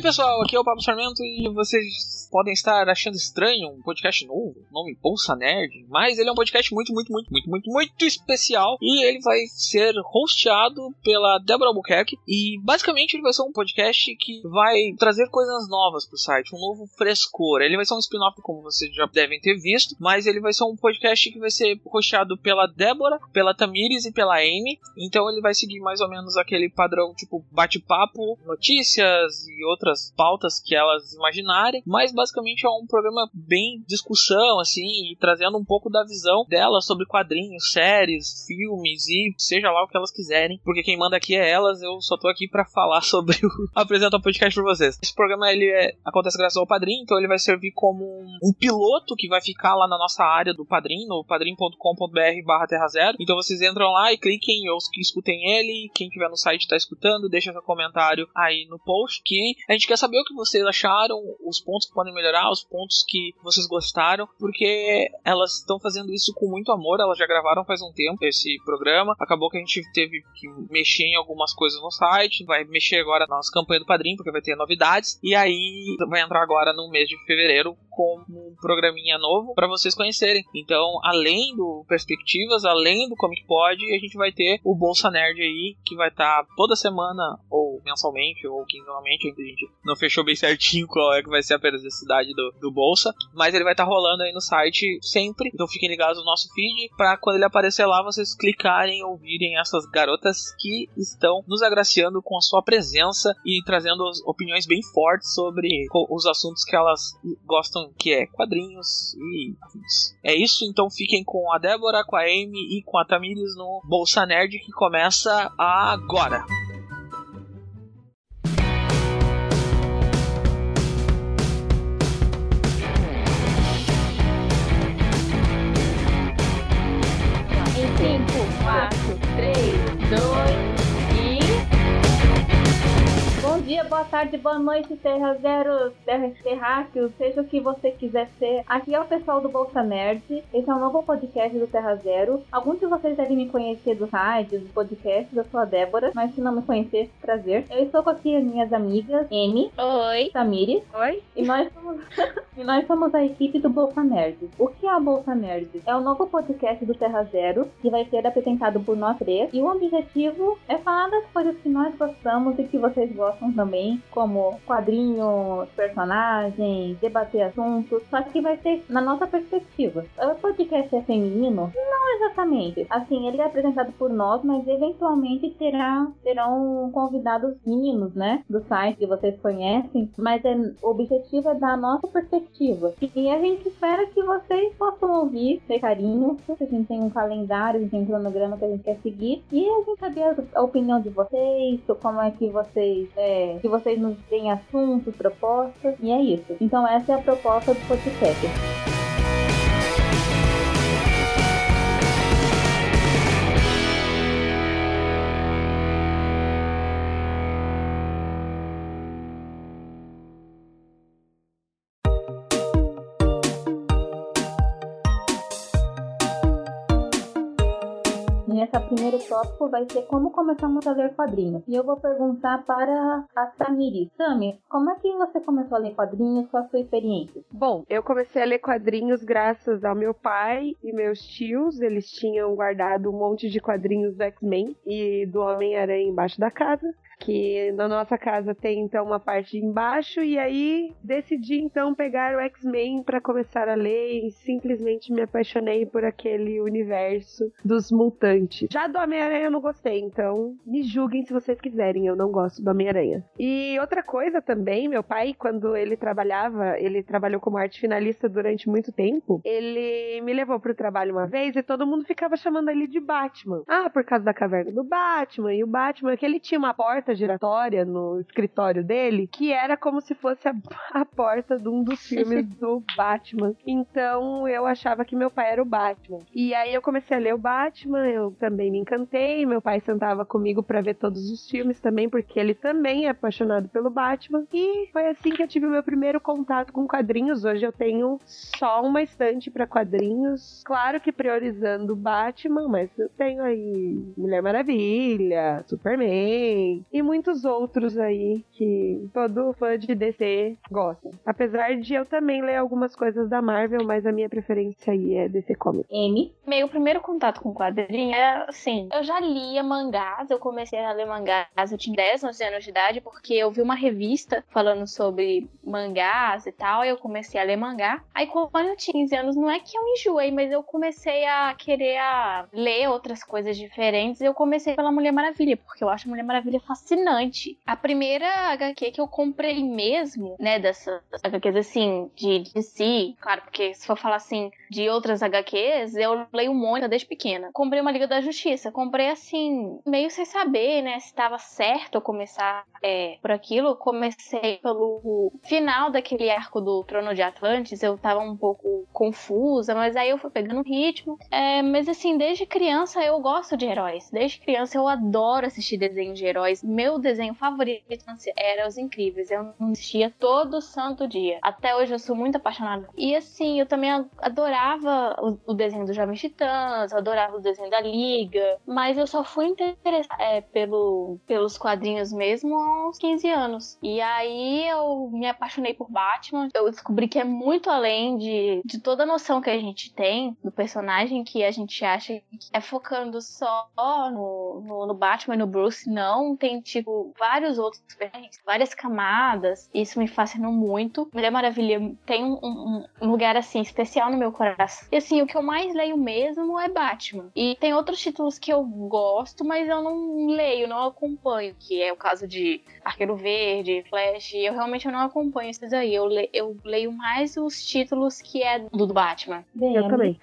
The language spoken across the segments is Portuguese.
aí pessoal, aqui é o Pablo Sarmento e vocês podem estar achando estranho um podcast novo, nome Bolsa Nerd, mas ele é um podcast muito, muito, muito, muito, muito, muito especial e ele vai ser hosteado pela Débora Albuquerque e basicamente ele vai ser um podcast que vai trazer coisas novas pro site, um novo frescor. Ele vai ser um spin-off como vocês já devem ter visto, mas ele vai ser um podcast que vai ser hosteado pela Débora, pela Tamires e pela Amy, então ele vai seguir mais ou menos aquele padrão tipo bate-papo, notícias e outras pautas que elas imaginarem, mas basicamente é um programa bem discussão, assim, e trazendo um pouco da visão delas sobre quadrinhos, séries, filmes e seja lá o que elas quiserem, porque quem manda aqui é elas, eu só tô aqui para falar sobre o apresentar o podcast para vocês. Esse programa ele é, acontece graças ao Padrim, então ele vai servir como um, piloto que vai ficar lá na nossa área do Padrim, no padrim.com.br/barra Terra Zero. Então vocês entram lá e cliquem ou escutem ele. Quem tiver no site tá escutando, deixa seu comentário aí no post que a gente quer saber o que vocês acharam, os pontos que podem melhorar, os pontos que vocês gostaram, porque elas estão fazendo isso com muito amor, elas já gravaram faz um tempo esse programa, acabou que a gente teve que mexer em algumas coisas no site, vai mexer agora na nossa campanha do Padrim, porque vai ter novidades, e aí vai entrar agora no mês de fevereiro com um programinha novo para vocês conhecerem. Então, além do Perspectivas, além do Comic Pod, a gente vai ter o Bolsa Nerd aí, que vai estar tá toda semana, ou mensalmente, ou quinzenalmente, a gente não fechou bem certinho qual é que vai ser a periodicidade do, do Bolsa, mas ele vai estar tá rolando aí no site sempre, então fiquem ligados no nosso feed, para quando ele aparecer lá, vocês clicarem ouvirem essas garotas que estão nos agraciando com a sua presença e trazendo opiniões bem fortes sobre os assuntos que elas gostam, que é quadrinhos e É isso, então fiquem com a Débora, com a Amy e com a Tamires no Bolsa Nerd que começa agora. Dia, boa tarde, boa noite, Terra Zero, Terra Terráqueo, seja o que você quiser ser. Aqui é o pessoal do Bolsa Nerd. Esse é um novo podcast do Terra Zero. Alguns de vocês devem me conhecer dos rádios, dos podcasts. Eu sou a Débora, mas se não me conhecer, prazer. Eu estou com aqui as minhas amigas, Amy. Oi. Tamires. Oi. E nós somos, e nós somos a equipe do Bolsa Nerd. O que é a Bolsa Nerd? É o novo podcast do Terra Zero, que vai ser apresentado por nós três. E o objetivo é falar das coisas que nós gostamos e que vocês gostam também, como quadrinhos, personagens, debater assuntos, só que vai ser na nossa perspectiva. O podcast é feminino? Não exatamente. Assim, ele é apresentado por nós, mas eventualmente terá, terão convidados meninos, né? Do site que vocês conhecem, mas é, o objetivo é dar a nossa perspectiva. E a gente espera que vocês possam ouvir, ter carinho. A gente tem um calendário, a gente tem um cronograma que a gente quer seguir. E a gente saber a opinião de vocês, como é que vocês é, que vocês nos deem assuntos, propostas, e é isso. Então essa é a proposta do podcast. Primeiro tópico vai ser como começamos a ler quadrinhos. E eu vou perguntar para a Tamiri. Tami, como é que você começou a ler quadrinhos? Qual a sua experiência? Bom, eu comecei a ler quadrinhos graças ao meu pai e meus tios. Eles tinham guardado um monte de quadrinhos do X-Men e do Homem-Aranha embaixo da casa que na nossa casa tem então uma parte embaixo e aí decidi então pegar o X-Men para começar a ler e simplesmente me apaixonei por aquele universo dos mutantes. Já do Homem-Aranha eu não gostei, então me julguem se vocês quiserem, eu não gosto do Homem-Aranha. E outra coisa também, meu pai, quando ele trabalhava, ele trabalhou como arte finalista durante muito tempo, ele me levou pro trabalho uma vez e todo mundo ficava chamando ele de Batman. Ah, por causa da caverna do Batman, e o Batman, que ele tinha uma porta porta giratória no escritório dele, que era como se fosse a, a porta de um dos filmes do Batman. Então eu achava que meu pai era o Batman. E aí eu comecei a ler o Batman, eu também me encantei. Meu pai sentava comigo para ver todos os filmes também, porque ele também é apaixonado pelo Batman. E foi assim que eu tive o meu primeiro contato com quadrinhos. Hoje eu tenho só uma estante para quadrinhos. Claro que priorizando o Batman, mas eu tenho aí Mulher Maravilha, Superman e e muitos outros aí que todo fã de DC gosta. Apesar de eu também ler algumas coisas da Marvel, mas a minha preferência aí é DC Comics. M. Meu primeiro contato com quadrinho é assim, eu já lia mangás, eu comecei a ler mangás, eu tinha 10, 11 anos de idade, porque eu vi uma revista falando sobre mangás e tal, e eu comecei a ler mangá. Aí quando eu tinha 15 anos, não é que eu enjoei, mas eu comecei a querer a ler outras coisas diferentes. Eu comecei pela Mulher Maravilha, porque eu acho a Mulher Maravilha fascinante. A primeira HQ que eu comprei mesmo, né, dessas HQs assim, de DC, claro, porque se for falar assim de outras HQs, eu leio muito desde pequena. Comprei uma Liga da Justiça, comprei assim, meio sem saber, né, se estava certo eu começar é, por aquilo. Comecei pelo final daquele arco do Trono de Atlantis, eu tava um pouco confusa, mas aí eu fui pegando ritmo. É, mas assim, desde criança eu gosto de heróis. Desde criança eu adoro assistir desenhos de heróis. Meu desenho favorito era Os Incríveis. Eu assistia todo santo dia. Até hoje eu sou muito apaixonada. E assim, eu também adorava o, desenho dos Jovens Titãs, adorava o desenho da Liga, mas eu só fui interessada é, pelo, pelos quadrinhos mesmo aos 15 anos. E aí eu me apaixonei por Batman. Eu descobri que é muito além de, de toda a noção que a gente tem do personagem que a gente acha que é focando só no, no, no Batman e no Bruce. Não, tem tipo vários outros personagens, várias camadas. Isso me fascinou muito. Mulher Maravilha tem um, um, um lugar assim especial no meu coração. E assim, o que eu mais leio mesmo é Batman. E tem outros títulos que eu gosto, mas eu não leio, não acompanho, que é o caso de Arqueiro Verde, Flash. Eu realmente não acompanho esses aí. Eu, le eu leio mais os títulos que é do Batman. Bem, eu também.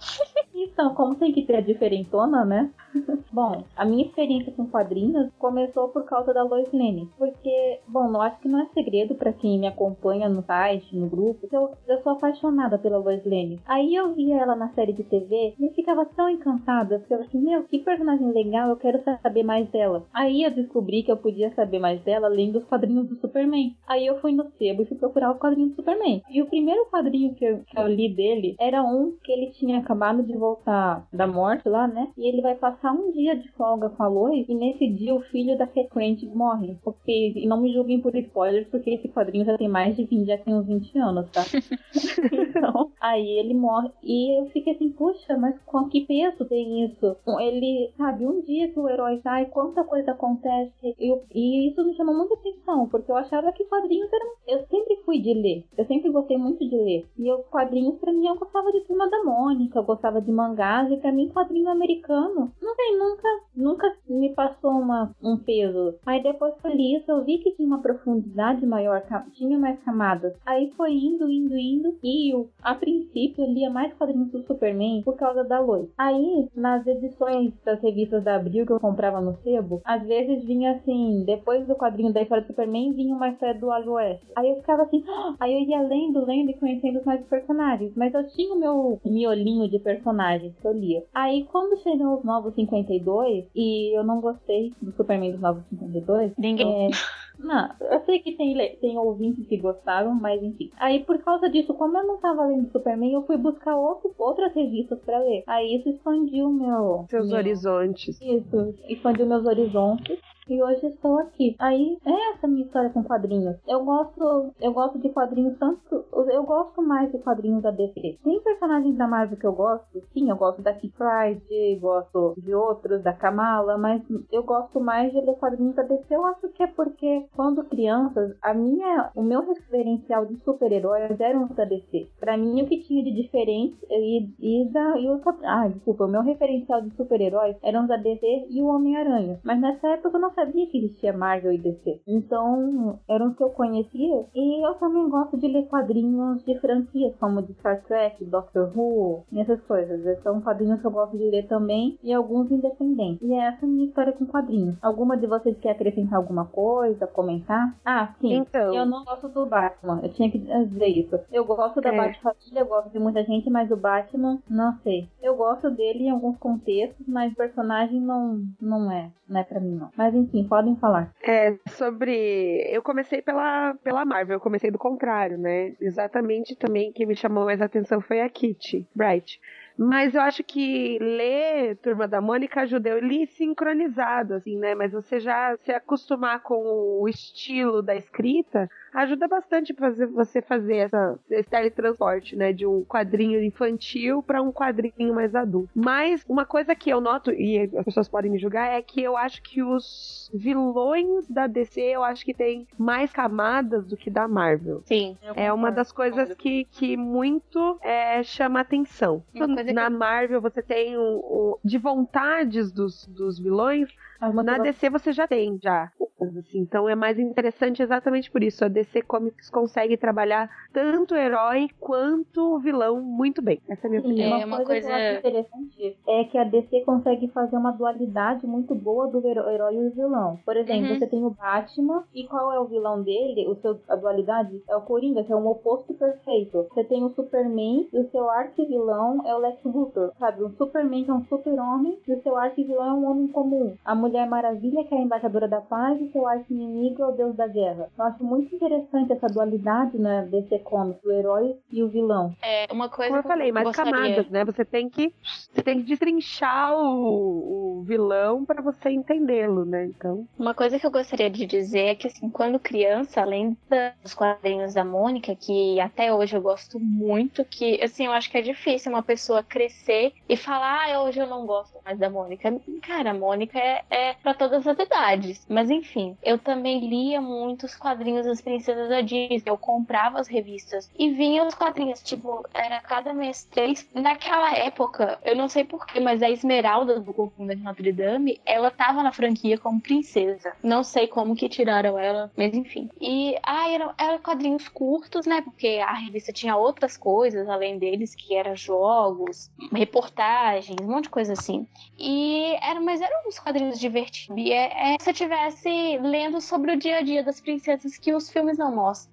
então, como tem que ter a diferentona, né? bom, a minha experiência com quadrinhos começou por causa da Lois Lane. Porque, bom, eu acho que não é segredo para quem me acompanha no site, no grupo, eu, eu sou apaixonada pela Lois Lane. Aí eu via ela na série de TV e ficava tão encantada. Porque eu assim, meu, que personagem legal, eu quero saber mais dela. Aí eu descobri que eu podia saber mais dela lendo os quadrinhos do Superman. Aí eu fui no sebo e fui procurar o quadrinho do Superman. E o primeiro quadrinho que eu, que eu li dele era um que ele tinha acabado de voltar da morte lá, né? E ele vai passar passar um dia de folga com a Lois e nesse dia o filho da Cat morre. Porque, e não me julguem por spoilers, porque esse quadrinho já tem mais de 20, já tem uns 20 anos, tá? então, aí ele morre. E eu fiquei assim, puxa, mas com que peso tem isso? Ele, sabe, um dia que o herói sai, quanta coisa acontece. Eu, e isso me chamou muita atenção, porque eu achava que quadrinhos eram. Eu sempre fui de ler. Eu sempre gostei muito de ler. E eu, quadrinhos, pra mim, eu gostava de Turma da Mônica, eu gostava de mangás, e pra mim, quadrinho americano não sei, nunca, nunca me passou uma, um peso. Aí depois li isso, eu vi que tinha uma profundidade maior, tinha mais camadas. Aí foi indo, indo, indo. E eu, a princípio, eu lia mais quadrinhos do Superman por causa da Lois. Aí, nas edições das revistas da Abril que eu comprava no sebo, às vezes vinha assim, depois do quadrinho da história do Superman, vinha uma história do Alho Oeste. Aí eu ficava assim, aí eu ia lendo, lendo e conhecendo mais personagens. Mas eu tinha o meu miolinho de personagens que eu lia. Aí quando chegam os novos 52 e eu não gostei do Superman dos Novos 52. Ninguém. É, não, eu sei que tem, tem ouvintes que gostaram, mas enfim. Aí por causa disso, como eu não tava lendo Superman, eu fui buscar outro, outras revistas para ler. Aí isso expandiu meu. Seus meu, horizontes. Isso, expandiu meus horizontes e hoje estou aqui. Aí é essa minha história com quadrinhos. Eu gosto, eu gosto de quadrinhos tanto, eu gosto mais de quadrinhos da DC. Tem personagens da Marvel que eu gosto, sim, eu gosto da Kid Pride, gosto de outros da Kamala, mas eu gosto mais de ler quadrinhos da DC. Eu acho que é porque quando crianças, a minha, o meu referencial de super-heróis eram os da DC. Para mim o que tinha de diferente e, e da e o, ah, desculpa, o meu referencial de super-heróis eram os da DC e o Homem-Aranha. Mas nessa época eu não sabia que existia Marvel e DC. Então, eram os que eu conhecia. E eu também gosto de ler quadrinhos de franquias, como de Star Trek, Doctor Who, essas coisas. São quadrinhos que eu gosto de ler também, e alguns independentes. E essa é a minha história com quadrinhos. Alguma de vocês quer acrescentar alguma coisa, comentar? Ah, sim. Então... Eu não gosto do Batman. Eu tinha que dizer isso. Eu gosto da é. Batman, eu gosto de muita gente, mas o Batman, não sei. Eu gosto dele em alguns contextos, mas o personagem não, não é. Não é pra mim, não. Mas enfim, podem falar. É, sobre. Eu comecei pela, pela Marvel, eu comecei do contrário, né? Exatamente também quem me chamou mais atenção foi a Kitty Bright. Mas eu acho que ler Turma da Mônica ajuda eu li sincronizado, assim, né? Mas você já se acostumar com o estilo da escrita ajuda bastante fazer você fazer essa, esse teletransporte, né? De um quadrinho infantil para um quadrinho mais adulto. Mas uma coisa que eu noto, e as pessoas podem me julgar, é que eu acho que os vilões da DC, eu acho que tem mais camadas do que da Marvel. Sim. É uma das coisas que, que muito é, chama atenção. Na que... Marvel você tem o, o, de vontades dos, dos vilões, na DC você já tem, já. Assim, então é mais interessante exatamente por isso. A DC Comics consegue trabalhar tanto o herói quanto o vilão muito bem. Essa é a minha opinião. É, uma, coisa, coisa... que eu acho interessante é que a DC consegue fazer uma dualidade muito boa do herói e o vilão. Por exemplo, uhum. você tem o Batman e qual é o vilão dele? O seu, a dualidade é o Coringa, que é um oposto perfeito. Você tem o Superman e o seu arquivilão é o Lex Luthor, sabe? O Superman que é um super-homem e o seu arquivilão é um homem comum. A Mulher Maravilha, que é a embaixadora da paz, e seu arqui-inimigo é o deus da guerra. Eu acho muito interessante essa dualidade, né, desse comics, do herói e o vilão. É, uma coisa Como eu falei, mais gostaria... camadas, né? Você tem que você tem que destrinchar o, o vilão para você entendê-lo, né? Então. Uma coisa que eu gostaria de dizer é que assim, quando criança, além dos quadrinhos da Mônica, que até hoje eu gosto muito, que assim, eu acho que é difícil uma pessoa crescer e falar, ah, hoje eu não gosto mais da Mônica. Cara, a Mônica é, é para todas as idades. Mas enfim, eu também lia muitos quadrinhos das princesas da Disney. Eu comprava as revistas e vinha os quadrinhos, tipo, era cada mês três. Naquela época, eu não sei porquê, mas a Esmeralda do Convento de Notre Dame, ela tava na franquia como princesa. Não sei como que tiraram ela, mas enfim. E, ah, eram, eram quadrinhos curtos, né? Porque a revista tinha outras coisas além deles, que eram jogos, reportagens, um monte de coisa assim. E era, mas eram uns quadrinhos divertidos. E é, é se eu tivesse lendo sobre o dia a dia das princesas que os filmes não mostram.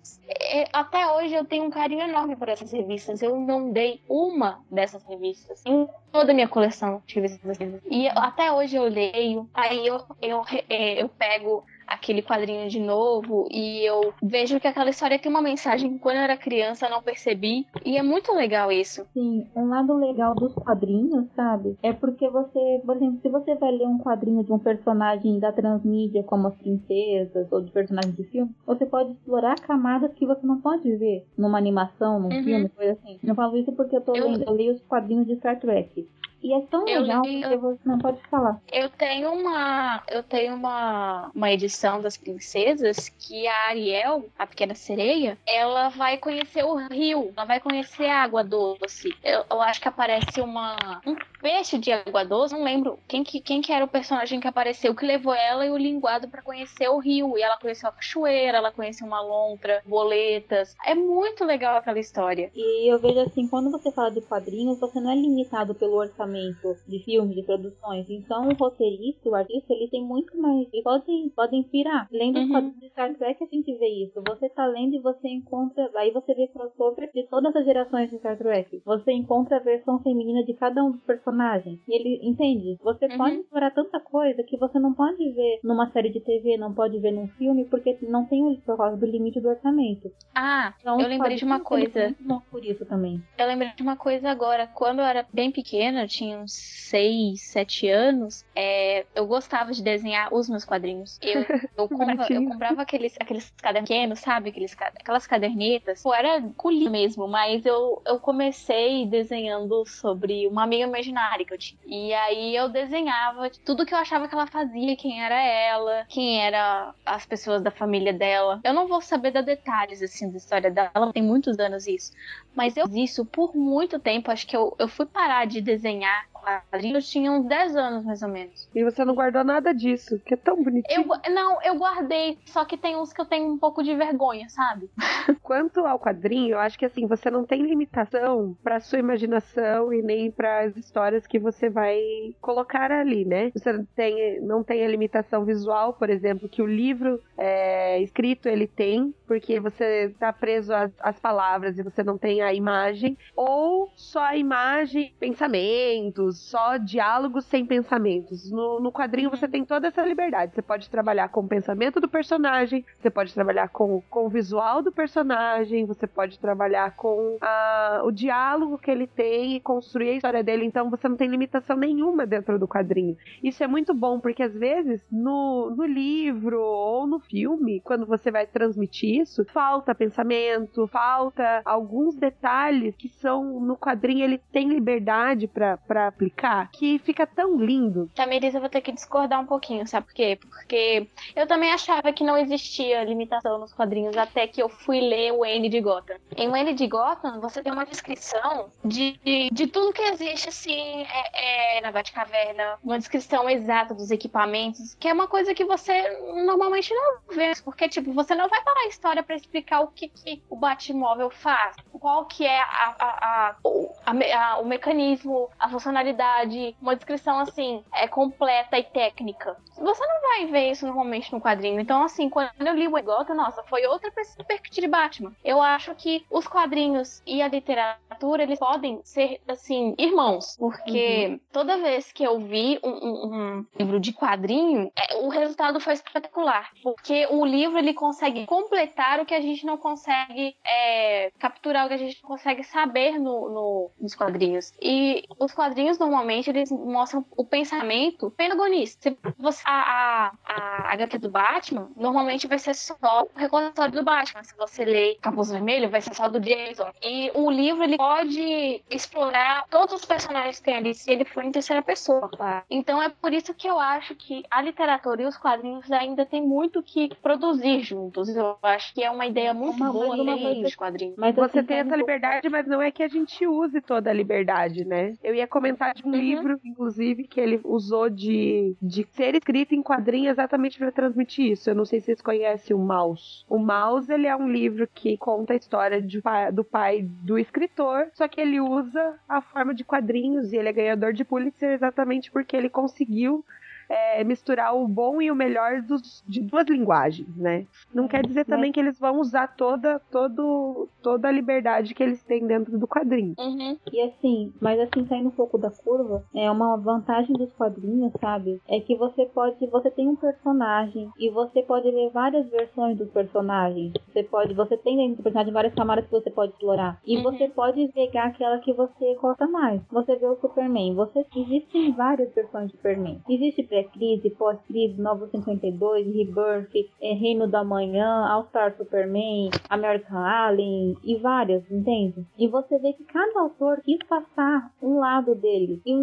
Até hoje eu tenho um carinho enorme por essas revistas. Eu não dei uma dessas revistas em toda a minha coleção de revistas. E até hoje eu leio, aí eu, eu, é, eu pego aquele quadrinho de novo e eu vejo que aquela história tem uma mensagem que quando eu era criança eu não percebi e é muito legal isso. Sim, um lado legal dos quadrinhos, sabe? É porque você, por exemplo, se você vai ler um quadrinho de um personagem da transmídia como as princesas ou de personagens de filme, você pode explorar camadas que você não pode ver numa animação, num uhum. filme, coisa assim. Eu falo isso porque eu tô eu... lendo, eu li os quadrinhos de Star Trek. E é tão eu legal li, que você não pode falar. Eu tenho uma. Eu tenho uma, uma edição das princesas que a Ariel, a pequena sereia, ela vai conhecer o rio. Ela vai conhecer a água doce. Eu, eu acho que aparece uma. Um peixe de água doce, não lembro quem que, quem que era o personagem que apareceu, que levou ela e o linguado para conhecer o rio. E ela conheceu a cachoeira, ela conheceu uma lontra, boletas. É muito legal aquela história. E eu vejo assim, quando você fala de quadrinhos, você não é limitado pelo orçamento de filmes, de produções. Então o roteirista, o artista, ele tem muito mais. Ele pode, pode inspirar. Lendo uhum. os quadrinhos de Star Trek, a gente vê isso. Você tá lendo e você encontra. Aí você vê crossover de todas as gerações de Star Trek. Você encontra a versão feminina de cada um dos personagens personagem. E ele entende. Você uhum. pode explorar tanta coisa que você não pode ver numa série de TV, não pode ver num filme, porque não tem o por causa do limite do orçamento. Ah, então, eu lembrei de uma coisa. Por isso também. Eu lembrei de uma coisa agora. Quando eu era bem pequena, eu tinha uns 6, 7 anos, é, eu gostava de desenhar os meus quadrinhos. Eu, eu, compra, eu comprava aqueles, aqueles cadernos pequenos, sabe? Aqueles, aquelas cadernetas. Pô, era colinho mesmo, mas eu, eu comecei desenhando sobre uma amiga imaginária imaginária que eu tinha. E aí eu desenhava tudo que eu achava que ela fazia, quem era ela, quem era as pessoas da família dela. Eu não vou saber dar detalhes assim da história dela, tem muitos anos isso. Mas eu fiz isso por muito tempo, acho que eu, eu fui parar de desenhar quadrinhos, tinha uns 10 anos mais ou menos. E você não guardou nada disso, que é tão bonitinho. Eu, não, eu guardei, só que tem uns que eu tenho um pouco de vergonha, sabe? Quanto ao quadrinho, eu acho que assim, você não tem limitação para sua imaginação e nem para as histórias que você vai colocar ali, né? Você tem, não tem a limitação visual, por exemplo, que o livro é, escrito ele tem, porque você tá preso às, às palavras e você não tem a imagem, ou só a imagem, pensamentos, só diálogos sem pensamentos. No, no quadrinho você tem toda essa liberdade. Você pode trabalhar com o pensamento do personagem, você pode trabalhar com, com o visual do personagem, você pode trabalhar com a, o diálogo que ele tem e construir a história dele. Então você não tem limitação nenhuma dentro do quadrinho. Isso é muito bom, porque às vezes no, no livro ou no filme, quando você vai transmitir isso, falta pensamento, falta alguns detalhes que são no quadrinho, ele tem liberdade para aplicar, que fica tão lindo. Tamires, eu vou ter que discordar um pouquinho, sabe por quê? Porque eu também achava que não existia limitação nos quadrinhos até que eu fui ler o N de Gotham. Em o N de Gotham, você tem uma descrição de, de, de tudo que existe, assim, é, é, na Batcaverna, uma descrição exata dos equipamentos, que é uma coisa que você normalmente não vê, porque, tipo, você não vai parar a história para explicar o que, que o Batmóvel faz, qual que é a, a, a, a, o mecanismo, a funcionalidade, uma descrição, assim, é completa e técnica. Você não vai ver isso normalmente no quadrinho. Então, assim, quando eu li o Gotham, nossa, foi outra perspectiva de Batman. Eu acho que os quadrinhos e a literatura, eles podem ser, assim, irmãos. Porque uhum. toda vez que eu vi um, um, um livro de quadrinho, é, o resultado foi espetacular. Porque o livro, ele consegue completar o que a gente não consegue é, capturar, o que a gente não consegue saber no, no, nos quadrinhos. E os quadrinhos, normalmente, eles mostram o pensamento pentagonista. Se você, a, a, a HQ do Batman, normalmente vai ser só o recordatório do Batman. Se você ler Capuz Vermelho, vai ser só do Jason. E o livro, ele pode explorar todos os personagens que tem ali, se ele for em terceira pessoa. Então é por isso que eu acho que a literatura e os quadrinhos ainda tem muito que produzir juntos. Eu acho que é uma ideia muito uma, boa uma coisa quadrinhos. Mas você tem essa liberdade, mas não é que a gente use toda a liberdade, né? Eu ia comentar de um uhum. livro, inclusive, que ele usou de, de ser escrito em quadrinho exatamente para transmitir isso. Eu não sei se vocês conhecem o Mouse. O Mouse, ele é um livro que conta a história de, do pai do escritor, só que ele usa a forma de quadrinhos e ele é ganhador de Pulitzer exatamente porque ele conseguiu é, misturar o bom e o melhor dos, de duas linguagens, né? Não quer dizer também que eles vão usar toda, todo, toda a liberdade que eles têm dentro do quadrinho. Uhum. E assim, mas assim, saindo um pouco da curva, é uma vantagem dos quadrinhos, sabe? É que você pode, você tem um personagem e você pode ver várias versões dos personagens. Você pode, você tem dentro do personagem várias camadas que você pode explorar. E uhum. você pode pegar aquela que você gosta mais. Você vê o Superman. Você, existem várias versões de Superman. Existe pré-crise, pós-crise, Novo 52, Rebirth, é, Reino da Manhã, All-Star Superman, American Alien e várias, entende? E você vê que cada autor quis passar um lado dele. E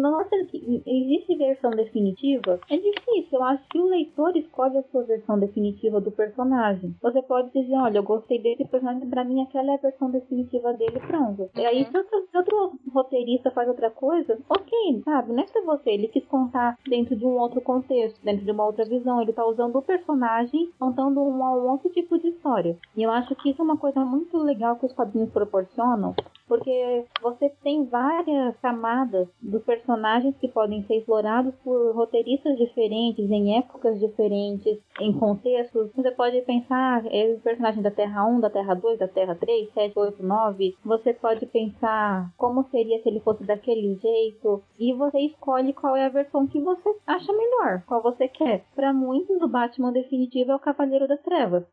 que existe versão definitiva, é difícil. Eu acho que o leitor escolhe a sua versão definitiva do personagem. Você pode dizer, olha, eu gostei desse personagem, pra mim aquela é a versão definitiva dele, pronto. E aí, se outro, se outro roteirista faz outra coisa, ok, sabe? Não é pra você. Ele quis contar dentro de um outro contexto, dentro de uma outra visão. Ele tá usando o personagem, contando um, um outro tipo de história. E eu acho que isso é uma coisa muito legal que os quadrinhos proporcionam, porque você tem várias camadas dos personagens que podem ser explorados por roteiristas diferentes, em épocas diferentes, em contextos. Você pode pensar, é o personagem da Terra 1, da Terra 2, da Terra 3, 7, 8, 9. Você pode pensar como seria se ele fosse daquele jeito. E você escolhe qual é a versão que você acha melhor, qual você quer. Para muitos, o Batman definitivo é o Cavaleiro das Trevas.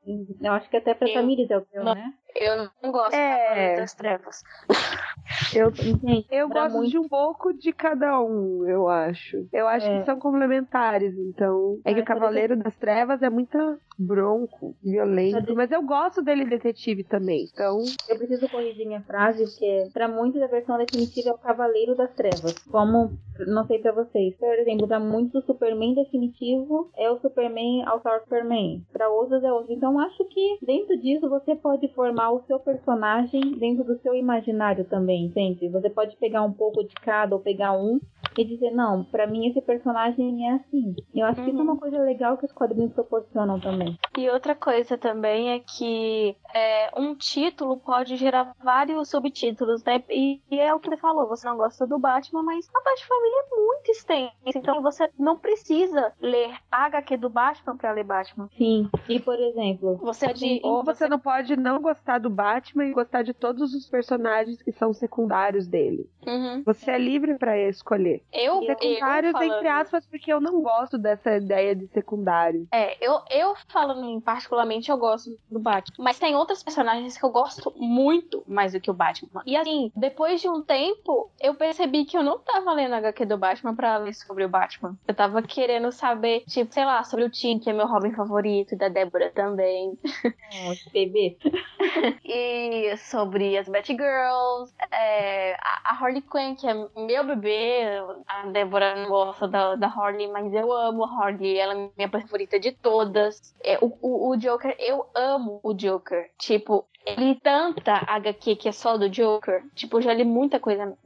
Eu acho que até pra eu, Tamires é o seu, né? Eu não gosto é... das trevas. Eu, eu gosto muito... de um pouco de cada um, eu acho. Eu acho é. que são complementares, então. É que o Cavaleiro das Trevas é muito bronco, violento, mas eu gosto dele detetive também, então. Eu preciso corrigir minha frase, porque para muitos a versão definitiva é o Cavaleiro das Trevas. Como, não sei para vocês, por exemplo, para muitos o Superman definitivo é o Superman All-Star Superman. Para outros é outro. Então acho que dentro disso você pode formar o seu personagem dentro do seu imaginário também, entende? Você pode pegar um pouco de cada ou pegar um e dizer, não, pra mim esse personagem é assim. Eu acho uhum. que isso é uma uhum. coisa legal que os quadrinhos proporcionam também. E outra coisa também é que é, um título pode gerar vários subtítulos, né? E, e, é o que ele falou, você não gosta do Batman, mas a Batfamília é muito extensa, então você não precisa ler a HQ do Batman pra ler Batman. Sim, e por exemplo... Você pode... Ou você não pode não gostar do Batman e gostar de todos os personagens que são secundários dele. Uhum. Você é livre para escolher. Eu, secundários, eu falando... entre aspas, porque eu não gosto dessa ideia de secundário. É, eu, eu falando particularmente, eu gosto do Batman. Mas tem outras personagens que eu gosto muito mais do que o Batman. E assim, depois de um tempo, eu percebi que eu não tava lendo a HQ do Batman pra ler sobre o Batman. Eu tava querendo saber, tipo, sei lá, sobre o Tim, que é meu Robin favorito, e da Débora também. Oh, bebê. e sobre as Batgirls, é, a Harley Quinn, que é meu bebê. A Débora não gosta da, da Harley, mas eu amo a Harley. Ela é minha favorita de todas. É, o, o, o Joker, eu amo o Joker. Tipo, li tanta HQ que é só do Joker. Tipo, já li muita coisa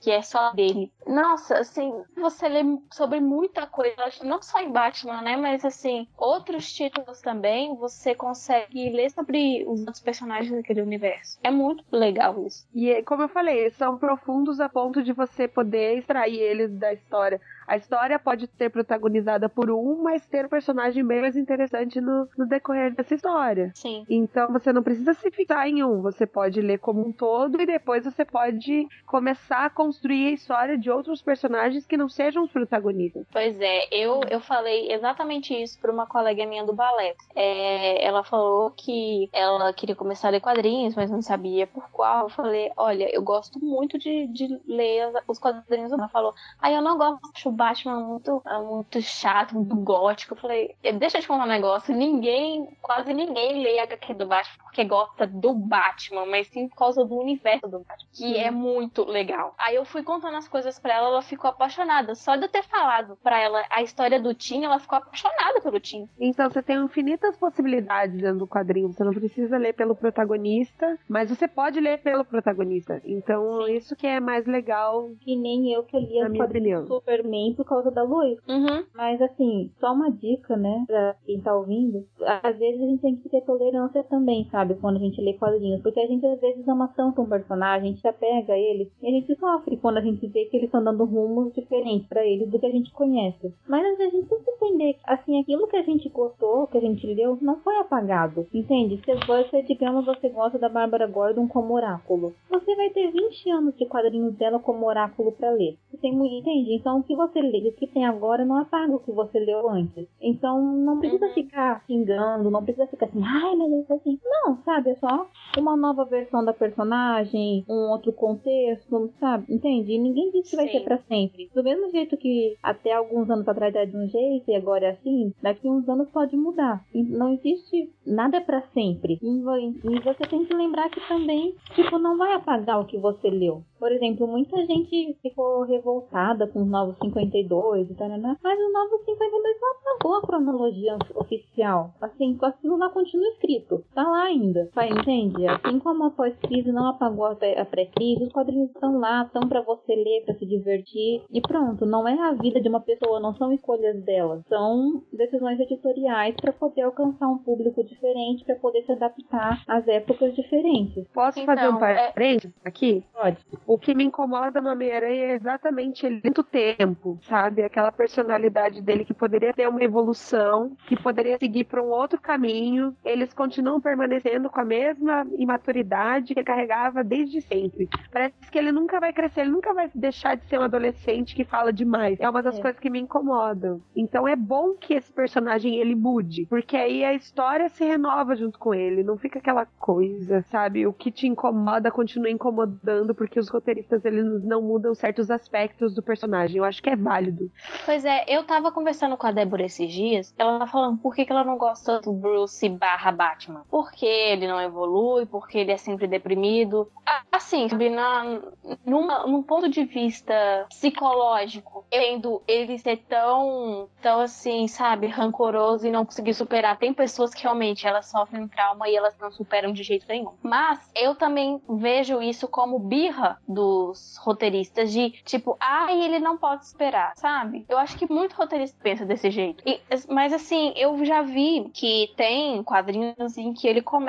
que é só dele. Nossa, assim, você lê sobre muita coisa, não só em Batman, né? Mas assim, outros títulos também, você consegue ler sobre os outros personagens daquele universo. É muito legal isso. E como eu falei, são profundos a ponto de você poder extrair eles da história. A história pode ser protagonizada por um, mas ter um personagem bem mais interessante no, no decorrer dessa história. Sim. Então você não precisa se em um, você pode ler como um todo e depois você pode começar a construir a história de outros personagens que não sejam os protagonistas. Pois é, eu, eu falei exatamente isso para uma colega minha do balé. É, ela falou que ela queria começar a ler quadrinhos, mas não sabia por qual. Eu falei, olha, eu gosto muito de, de ler os quadrinhos. Ela falou, aí ah, eu não gosto Batman muito, é muito chato, muito gótico. Eu falei, deixa eu te contar um negócio. Ninguém, quase ninguém lê HQ do Batman porque gosta do Batman, mas sim por causa do universo do Batman, que é muito legal. Aí eu fui contando as coisas pra ela, ela ficou apaixonada. Só de eu ter falado pra ela a história do Tim, ela ficou apaixonada pelo Tim. Então você tem infinitas possibilidades dentro do quadrinho. Você não precisa ler pelo protagonista, mas você pode ler pelo protagonista. Então sim. isso que é mais legal. Que nem eu que li as quadrinhos Superman também por causa da Luiz. Uhum. Mas assim, só uma dica, né, pra quem tá ouvindo. Às vezes a gente tem que ter tolerância também, sabe? Quando a gente lê quadrinhos. Porque a gente às vezes ama tanto um personagem, a gente apega a ele. E a gente sofre quando a gente vê que eles estão dando rumos diferentes para eles do que a gente conhece. Mas às vezes a gente tem que entender que, assim, aquilo que a gente gostou, que a gente leu, não foi apagado. Entende? Se você, digamos, você gosta da Bárbara Gordon como oráculo. Você vai ter 20 anos de quadrinhos dela como oráculo para ler. Você entende? Então o que você lê, o que tem agora não apaga o que você leu antes. Então não precisa uhum. ficar xingando, não precisa ficar assim, ai, mas é assim. Não, sabe? É só uma nova versão da personagem, um outro contexto, sabe? Entende? E ninguém disse que vai ser para sempre. Do mesmo jeito que até alguns anos atrás era de um jeito e agora é assim, daqui uns anos pode mudar. E não existe nada para sempre. E você tem que lembrar que também, tipo, não vai apagar o que você leu. Por exemplo, muita gente ficou revoltada com os novos 52 e tal, mas os novos 52 não apagou a cronologia oficial. Assim, aquilo lá continua escrito. Tá lá ainda. Vai, entende? Assim como a pós-crise não apagou a pré-crise, os quadrinhos estão lá, estão para você ler, para se divertir. E pronto, não é a vida de uma pessoa, não são escolhas dela. São decisões editoriais para poder alcançar um público diferente, para poder se adaptar às épocas diferentes. Posso então, fazer um parênteses é... aqui? Pode. O que me incomoda no Homem-Aranha é exatamente ele muito tempo, sabe? Aquela personalidade dele que poderia ter uma evolução, que poderia seguir para um outro caminho. Eles continuam permanecendo com a mesma imaturidade que ele carregava desde sempre. Parece que ele nunca vai crescer, ele nunca vai deixar de ser um adolescente que fala demais. É uma das é. coisas que me incomodam. Então é bom que esse personagem ele mude, porque aí a história se renova junto com ele, não fica aquela coisa, sabe? O que te incomoda continua incomodando porque os roteiristas eles não mudam certos aspectos do personagem. Eu acho que é válido. Pois é, eu tava conversando com a Débora esses dias, ela falando por que, que ela não gosta do Bruce barra Batman. Porque ele não evolui, porque ele é sempre deprimido. Assim, sabe, na, numa, num ponto de vista psicológico, tendo ele ser tão, tão assim, sabe, rancoroso e não conseguir superar. Tem pessoas que realmente elas sofrem um trauma e elas não superam de jeito nenhum. Mas eu também vejo isso como birra dos roteiristas de tipo, ah, ele não pode esperar, sabe? Eu acho que muito roteirista pensa desse jeito. E, mas assim, eu já vi que tem quadrinhos em que ele começa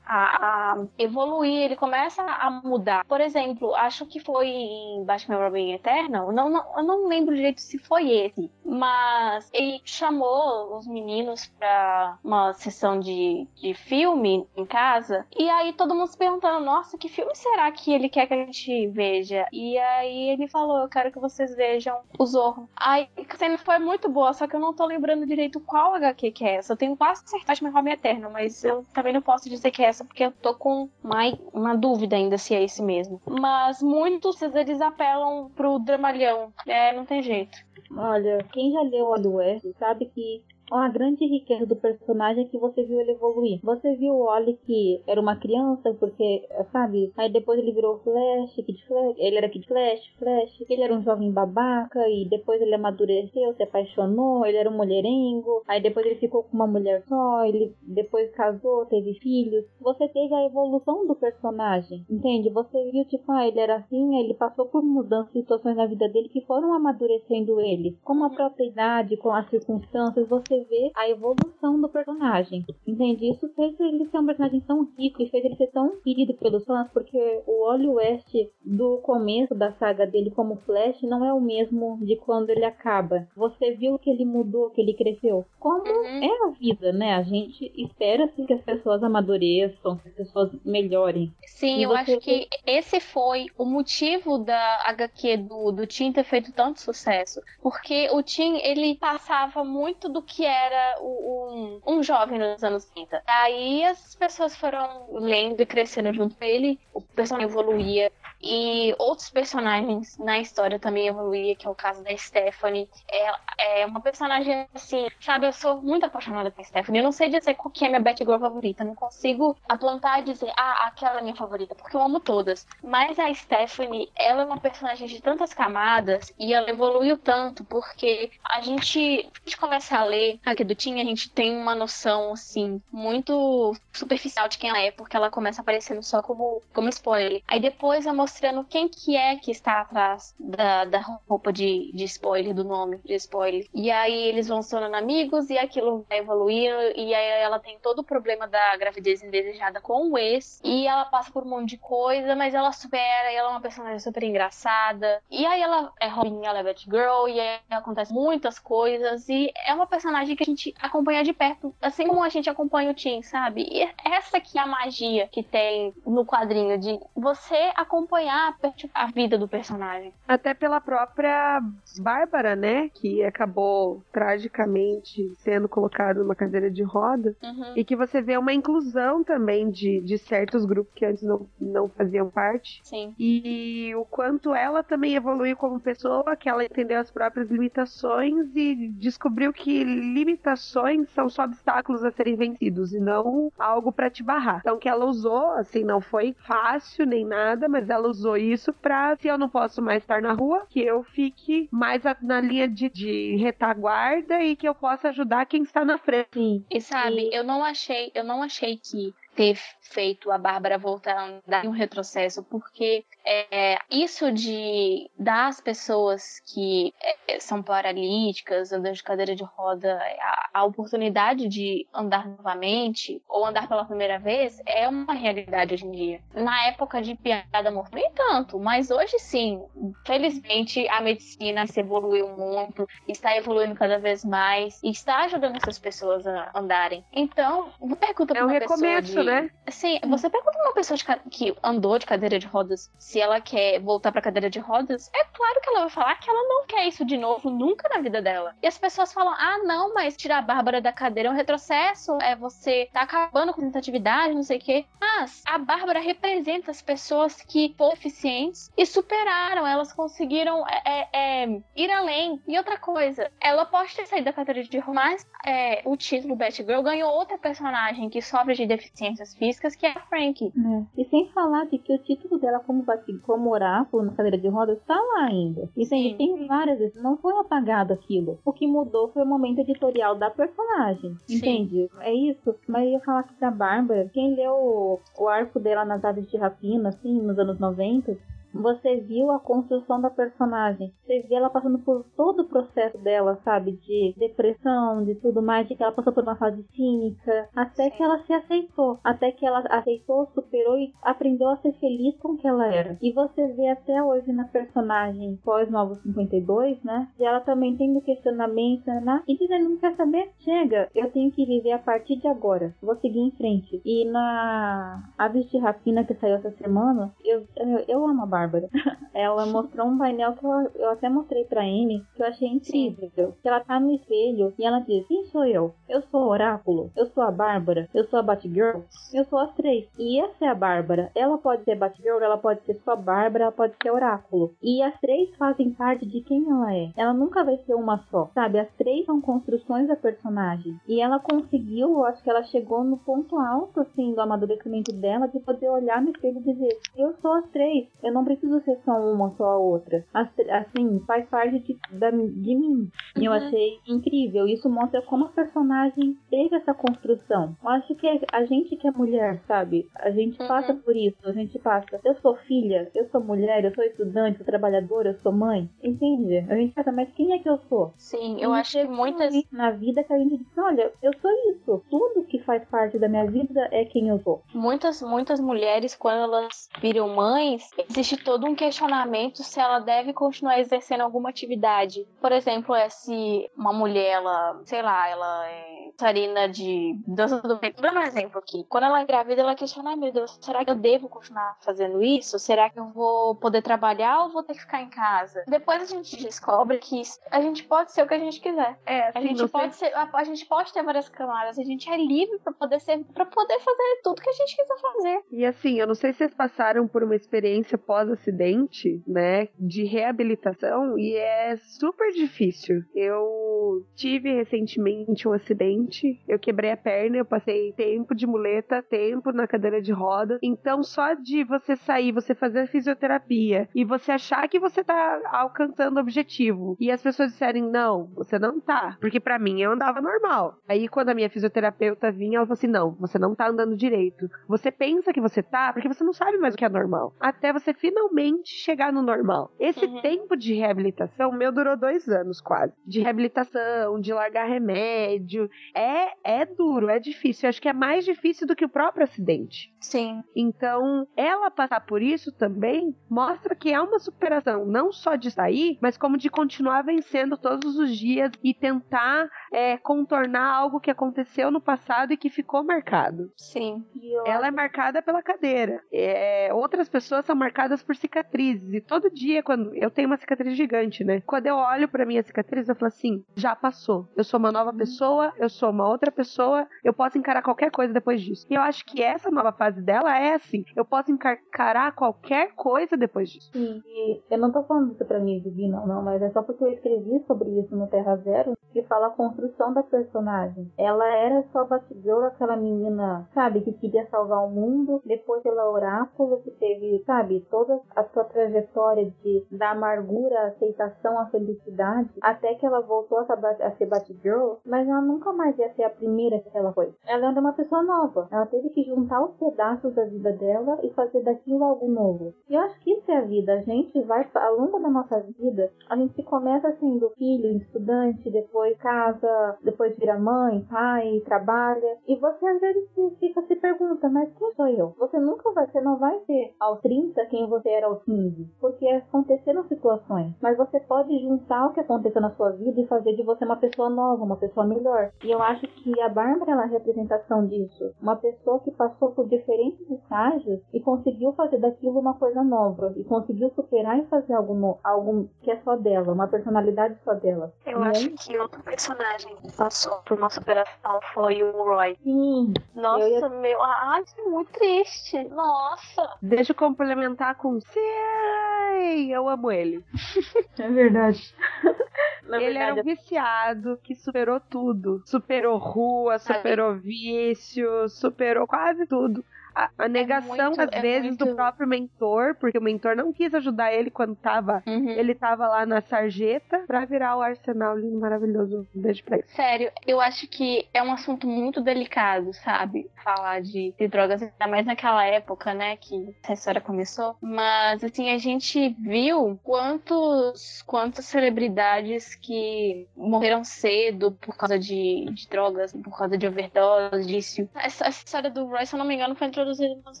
a, a evoluir, ele começa a mudar. Por exemplo, acho que foi em Batman Robin Eternal, não, não, eu não lembro direito se foi esse, mas ele chamou os meninos pra uma sessão de, de filme em casa, e aí todo mundo se perguntando, nossa, que filme será que ele quer que a gente veja? E aí ele falou, eu quero que vocês vejam o Zorro. Aí a cena foi muito boa, só que eu não tô lembrando direito qual HQ que é essa. Eu tenho quase certeza que é Robin Eterno, mas eu também não posso dizer que é essa, porque eu tô com uma, uma dúvida ainda se é esse mesmo. Mas muitos eles apelam pro dramalhão. É, não tem jeito. Olha, quem já leu Old West sabe que uma grande riqueza do personagem é que você viu ele evoluir. Você viu o Oli que era uma criança, porque, sabe? Aí depois ele virou Flash, Kid Flash, ele era Kid Flash, Flash. Ele era um jovem babaca e depois ele amadureceu, se apaixonou, ele era um mulherengo. Aí depois ele ficou com uma mulher só, ele depois casou, teve filhos. Você teve a evolução do personagem, entende? Você viu, tipo, ah, ele era assim, ele passou por mudanças, situações na vida dele que foram amadurecendo ele. Com a própria idade, com as circunstâncias, você você vê a evolução do personagem. Entende? Isso fez ele ser um personagem tão rico e fez ele ser tão querido pelos fãs, porque o Wally West do começo da saga dele como Flash não é o mesmo de quando ele acaba. Você viu que ele mudou, que ele cresceu. Como uhum. é a vida, né? A gente espera assim, que as pessoas amadureçam, que as pessoas melhorem. Sim, e eu acho que esse foi o motivo da HQ do, do Tim ter feito tanto sucesso. Porque o Tim, ele passava muito do que era um, um jovem nos anos 30. Aí as pessoas foram lendo e crescendo junto com ele, o personagem evoluía e outros personagens na história também evoluía, que é o caso da Stephanie. É, é uma personagem assim, sabe, eu sou muito apaixonada pela Stephanie. Eu não sei dizer qual que é minha Batgirl favorita, não consigo apontar e dizer, ah, aquela é minha favorita, porque eu amo todas. Mas a Stephanie, ela é uma personagem de tantas camadas e ela evoluiu tanto, porque a gente, a gente começa a ler aqui do Tim, a gente tem uma noção, assim, muito superficial de quem ela é, porque ela começa aparecendo só como, como spoiler. Aí depois a mostrando quem que é que está atrás da, da roupa de, de spoiler, do nome de spoiler. E aí eles vão se tornando amigos e aquilo vai evoluindo. E aí ela tem todo o problema da gravidez indesejada com o ex. E ela passa por um monte de coisa, mas ela supera. Ela é uma personagem super engraçada. E aí ela é Robin, ela é Batgirl. E aí acontece muitas coisas. E é uma personagem que a gente acompanha de perto, assim como a gente acompanha o Tim, sabe? E essa que é a magia que tem no quadrinho de você acompanhar acompanhar a vida do personagem. Até pela própria Bárbara, né? Que acabou tragicamente sendo colocada numa cadeira de roda. Uhum. E que você vê uma inclusão também de, de certos grupos que antes não, não faziam parte. Sim. E o quanto ela também evoluiu como pessoa, que ela entendeu as próprias limitações e descobriu que limitações são só obstáculos a serem vencidos e não algo para te barrar. Então que ela usou, assim, não foi fácil nem nada, mas ela ela usou isso pra, se eu não posso mais estar na rua, que eu fique mais na linha de, de retaguarda e que eu possa ajudar quem está na frente. Sim. E sabe, eu não achei, eu não achei que ter feito a Bárbara voltar em um retrocesso, porque é, isso de dar às pessoas que é, são paralíticas, andando de cadeira de roda, a, a, oportunidade de andar novamente ou andar pela primeira vez é uma realidade hoje em dia. Na época de piada morta, nem tanto, mas hoje sim. Felizmente a medicina se evoluiu muito, está evoluindo cada vez mais e está ajudando essas pessoas a andarem. Então, uma pergunta para é um uma pessoa de, né? Sim, você pergunta pra uma pessoa de, que andou de cadeira de rodas se ela quer voltar pra cadeira de rodas, é claro que ela vai falar que ela não quer isso de novo nunca na vida dela. E as pessoas falam: ah, não, mas tirar a Bárbara da cadeira é um retrocesso, é você tá acabando com a tentatividade, não sei o quê. Mas a Bárbara representa as pessoas que foram eficientes e superaram, elas conseguiram é, é, é, ir além. E outra coisa, ela pode ter saído da cadeira de rodas, mas é, o título Batgirl ganhou outra personagem que sofre de deficiência deficiências físicas, que é a Frank. É. E sem falar de que o título dela como, como oráculo na cadeira de rodas está lá ainda. E tem, tem várias vezes, não foi apagado aquilo. O que mudou foi o momento editorial da personagem. Sim. Entende? É isso. Mas eu ia falar que da Bárbara, quem leu o, o arco dela nas aves de rapina, assim, nos anos 90, você viu a construção da personagem. Você vê ela passando por todo o processo dela, sabe? De depressão, de tudo mais, de que ela passou por uma fase cínica, até que ela se aceitou. Até que ela aceitou, superou e aprendeu a ser feliz com o que ela era. E você vê até hoje na personagem pós-Novo 52, né? E ela também tem um questionamento, né? E dizendo, não quer saber? Chega, eu tenho que viver a partir de agora. Vou seguir em frente. E na Aves de Rapina que saiu essa semana, eu, eu, eu amo a Bárbara. Bárbara. Ela mostrou um painel que eu, até mostrei pra Amy, que eu achei incrível. Que ela tá no espelho e ela diz: Quem sou eu? Eu sou o Oráculo, eu sou a Bárbara, eu sou a Batgirl, eu sou as três. E essa é a Bárbara. Ela pode ser Batgirl, ela pode ser só Bárbara, ela pode ser Oráculo. E as três fazem parte de quem ela é. Ela nunca vai ser uma só, sabe? As três são construções da personagem. E ela conseguiu, eu acho que ela chegou no ponto alto, assim, do amadurecimento dela, de poder olhar no espelho e dizer: Eu sou as três, eu não preciso ser só uma, só a outra. Assim, faz parte de, da, de mim. E eu Uhum. achei incrível. Isso mostra como a personagem teve essa construção. Eu acho que é a gente que é mulher, sabe? A gente Uhum. passa por isso. A gente passa. Eu sou filha, eu sou mulher, eu sou estudante, sou trabalhadora, eu sou mãe. Entende? A gente pensa, mas quem é que eu sou? Sim, eu que teve muitas. Na vida que a gente diz, olha, eu sou isso. Tudo que faz parte da minha vida é quem eu sou. Muitas, muitas mulheres, quando elas viram mães, existe todo um questionamento se ela deve continuar exercendo alguma atividade. Por exemplo, é se uma mulher, ela, sei lá, ela é dançarina de dança do ventre. Vou dar um exemplo aqui. Quando ela é grávida, ela questiona, "Ai, meu Deus, será que eu devo continuar fazendo isso? Será que eu vou poder trabalhar ou vou ter que ficar em casa? Depois a gente descobre que a gente pode ser o que a gente quiser. É, A gente sei- pode ser, a, a gente pode ter várias camadas, a gente é livre pra poder ser, para poder fazer tudo que a gente quiser fazer. E assim, eu não sei se vocês passaram por uma experiência pós-acidente, né, de reabilitação, e é super difícil. Eu tive recentemente um acidente, eu quebrei a perna, eu passei tempo de muleta, tempo na cadeira de roda. Então, só de você sair, você fazer fisioterapia e você achar que você tá alcançando o objetivo, e as pessoas disserem, não, você não tá. Porque pra mim eu andava normal. Aí, quando a minha fisioterapeuta vinha, ela falou assim: não, você não tá andando direito. Você pensa que você tá, porque você não sabe mais o que é normal. Até você finalmente chegar no normal. Esse Uhum. tempo de reabilitação meu durou dois anos quase. De reabilitação, de largar remédio. É, é duro, é difícil. Eu acho que é mais difícil do que o próprio acidente. Sim. Então, ela passar por isso também mostra que é uma superação, não só de sair, mas como de continuar vencendo todos os dias e tentar é, contornar algo que aconteceu no passado e que ficou marcado. Sim. E Ela é marcada pela cadeira. É, outras pessoas são marcadas por cicatrizes. E todo dia, quando eu tenho uma cicatriz gigante, né? Quando eu olho pra minha cicatriz, eu falo assim: já passou. Eu sou uma nova pessoa, eu sou uma outra pessoa, eu posso encarar qualquer coisa depois disso. E eu acho que essa nova fase dela é assim: eu posso encarar qualquer coisa depois disso. Sim, e eu não tô falando isso pra mim, Vivi, não, não, mas é só porque eu escrevi sobre isso no Terra Zero, que fala a construção da personagem. Ela era só Batgirl, aquela menina, sabe, que queria salvar o mundo, depois ela é oráculo, que teve, sabe, toda a sua trajetória de da amargura, aceitação, a felicidade, até que ela voltou a a ser Batgirl, mas ela nunca mais ia ser a primeira que ela foi. Ela era uma pessoa nova. Ela teve que juntar os pedaços da vida dela e fazer daquilo algo novo. E eu acho que isso é a vida. A gente vai, ao longo da nossa vida, a gente começa sendo filho, estudante, depois casa, depois vira mãe, pai, trabalha. E você às vezes fica se pergunta, mas quem sou eu? Você nunca vai, você não vai ser aos 30 quem você era aos 15. Porque aconteceram situações. Mas você pode juntar o que aconteceu na sua vida e fazer de você uma pessoa nova, uma pessoa melhor. E eu acho que a Bárbara ela é a representação disso. Uma pessoa que passou por diferentes estágios e conseguiu fazer daquilo uma coisa nova. E conseguiu superar e fazer algo, no, algo que é só dela, uma personalidade só dela. Eu E acho aí, que outro personagem que passou por uma superação foi o Roy. Sim, Nossa, ia- meu. Isso é muito triste. Nossa. Deixa eu complementar com. Sei, eu amo ele. é verdade. Na Ele era verdade, um viciado que superou tudo. Superou rua, superou vício, superou quase tudo. A, a negação, muito- às é vezes, do muito- próprio mentor, porque o mentor não quis ajudar ele quando tava. Uhum. Ele tava lá na sarjeta pra virar o arsenal lindo, maravilhoso. Um beijo pra ele. Sério, eu acho que é um assunto muito delicado, sabe? Falar de, de drogas, ainda mais naquela época, né, que essa história começou. Mas, assim, a gente viu quantos, quantas celebridades que morreram cedo por causa de, de drogas, por causa de overdose, disso. Essa, essa história do Roy, se eu não me engano, foi introduzida nos anos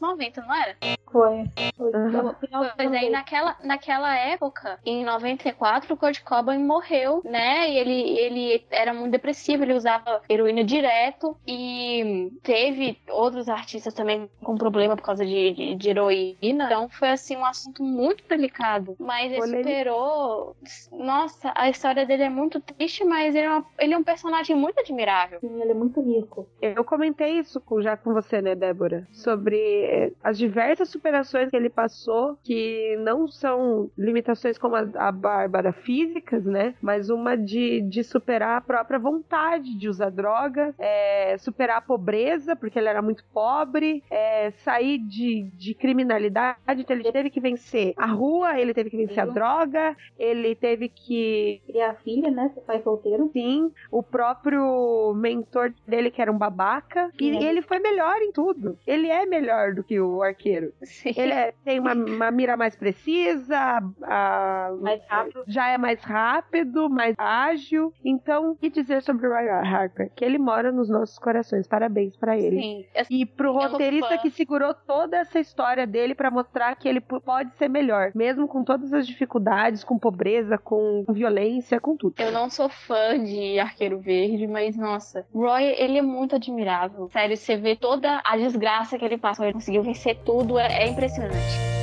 90, não era? foi. foi. Uhum. Pois aí, naquela, naquela época, em 94, o Kurt Cobain morreu, né? E ele, ele era muito depressivo, ele usava heroína direto. E teve outros artistas também com problema por causa de, de, de heroína. Então foi, assim, um assunto muito delicado. Mas ele Polêmico. superou. Nossa, a história dele é muito triste, mas ele é, uma- ele é um personagem muito admirável. Sim, ele é muito rico. Eu comentei isso já com você, né, Débora? Sobre eh, as diversas superações que ele passou, que não são limitações como a, a Bárbara físicas, né? Mas uma de, de superar a própria vontade de usar droga, eh, superar a pobreza, porque ele era muito pobre, eh, sair de, de criminalidade, então ele teve que vencer a rua, ele teve que vencer a droga, ele teve que Criar a filha, né? Ser pai solteiro. Sim, o próprio mentor dele, que era um babaca, e ele foi melhor em tudo. Ele é melhor do que o arqueiro. Sim. Ele é- tem uma, uma mira mais precisa, a- Mais rápido. já é mais rápido, mais ágil. Então, o que dizer sobre o Ryan Harper? Que ele mora nos nossos corações. Parabéns pra ele. Sim. Eu- E pro roteirista que segurou toda essa história dele pra mostrar que ele pode ser melhor, mesmo com todas as dificuldades, com pobreza, com violência, com tudo. Eu não sou fã de Arqueiro Verde, mas nossa, Roy, ele é muito admirável. Sério, você vê toda a desgraça que ele passou, ele conseguiu vencer tudo, é, é impressionante.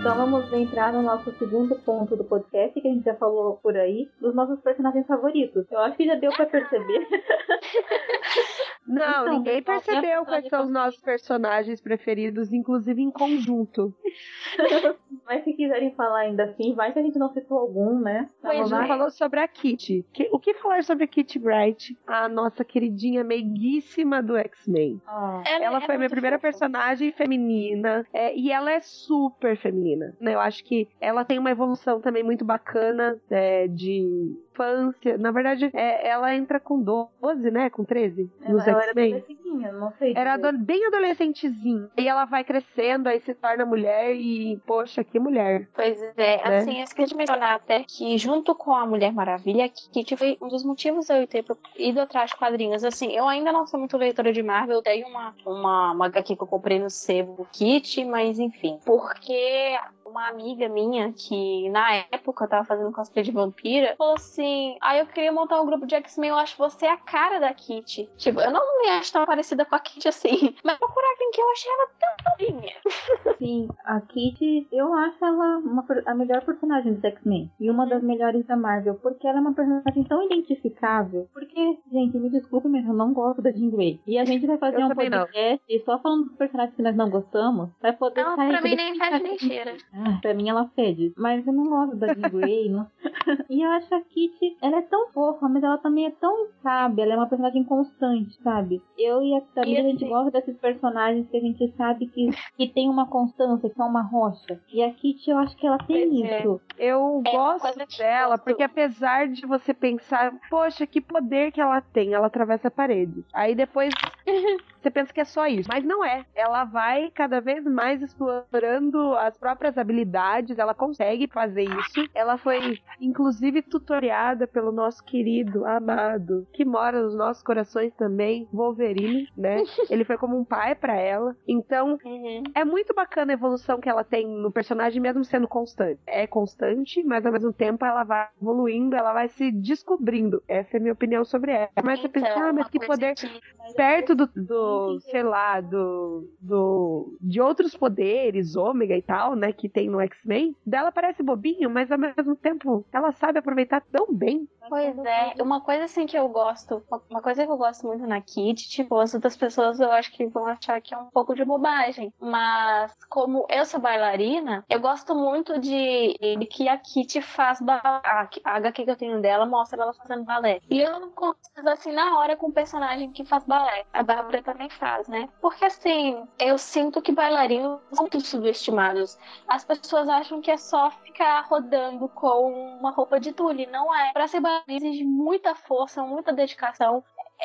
Então vamos entrar no nosso segundo ponto do podcast, que a gente já falou por aí, dos nossos personagens favoritos. Eu acho que já deu pra perceber. Não, Então, ninguém percebeu quais são os nossos personagens preferidos, inclusive em conjunto. Mas se quiserem falar ainda assim, vai que a gente não citou algum, né? Pois A gente lá. falou sobre a Kitty. Que- o que falar sobre a Kitty Bright, a nossa queridinha meiguíssima do X-Men? Ah, Ela é foi minha muito primeira fofa. personagem feminina é, e ela é super feminina. Né? Eu acho que ela tem uma evolução também muito bacana é, de infância. Na verdade, é, ela entra com 12, né? Com 13 nos ela, ela era adolescentinha, não sei. Era ado- bem adolescentezinho. E ela vai crescendo, aí se torna mulher e, poxa, que mulher. Pois é, Né? assim, eu esqueci de mencionar até que junto com a Mulher Maravilha, a Kitty foi um dos motivos eu ter ido atrás de quadrinhos. Assim, eu ainda não sou muito leitora de Marvel, eu tenho uma, uma, uma HQ que eu comprei no sebo Kitty, mas enfim. Porque uma amiga minha, que na época tava fazendo cosplay de vampira, falou assim: Ah, eu queria montar um grupo de X-Men, eu acho você a cara da Kitty. Tipo, eu não me acho tão parecida com a Kitty assim, mas procurar quem que eu achei ela tão fofinha. Sim, a Kitty, eu acho ela uma a melhor personagem dos X-Men. E uma das melhores da Marvel, porque ela é uma personagem tão identificável. Porque, gente, me desculpe, mas eu não gosto da Jean Grey. E a gente vai fazer Eu um também não. podcast só falando dos personagens que nós não gostamos, pra poder Não, sair. pra mim nem fede nem cheira. Ah, pra mim ela fede. Mas eu não gosto da Jean Grey. não... e eu acho a Kitty, ela é tão fofa, mas ela também é tão sábia. Ela é uma personagem constante, sabe? Eu e a Tamira, a gente assim- gosta desses personagens que a gente sabe que, que tem uma constância, que é uma rocha. E a Kitty, eu acho que ela tem Pois é. isso. Eu É gosto que dela, gosto. porque apesar de você pensar, poxa, que poder que ela tem, ela atravessa paredes. Aí depois você pensa que é só isso. Mas não é. Ela vai cada vez mais explorando as próprias habilidades, ela consegue fazer isso. Ela foi, inclusive, tutoriada pelo nosso querido, amado, que mora nos nossos corações também, Wolverine, né? Ele foi como um pai pra ela. Então, Uhum. é muito bacana a evolução que ela tem no personagem, mesmo sendo constante. É constante, mas ao mesmo tempo ela vai evoluindo, ela vai se descobrindo. Essa é a minha opinião sobre ela. Mas você pensa, Então, ah, mas que poder que- perto do, do do, sei lá, do, do de outros poderes, ômega e tal, né, que tem no X-Men, dela parece bobinho, mas ao mesmo tempo ela sabe aproveitar tão bem. Pois é, uma coisa assim que eu gosto, uma coisa que eu gosto muito na Kit, tipo, as outras pessoas eu acho que vão achar que é um pouco de bobagem, mas como eu sou bailarina, eu gosto muito de, de que a Kit faz a, a HQ que eu tenho dela mostra ela fazendo balé. E eu não consigo assim na hora com o personagem que faz balé. A Bárbara também faz, né? Porque assim, eu sinto que bailarinos são muito subestimados. As pessoas acham que é só ficar rodando com uma roupa de tule, não é? Para ser bailarina exige muita força, muita dedicação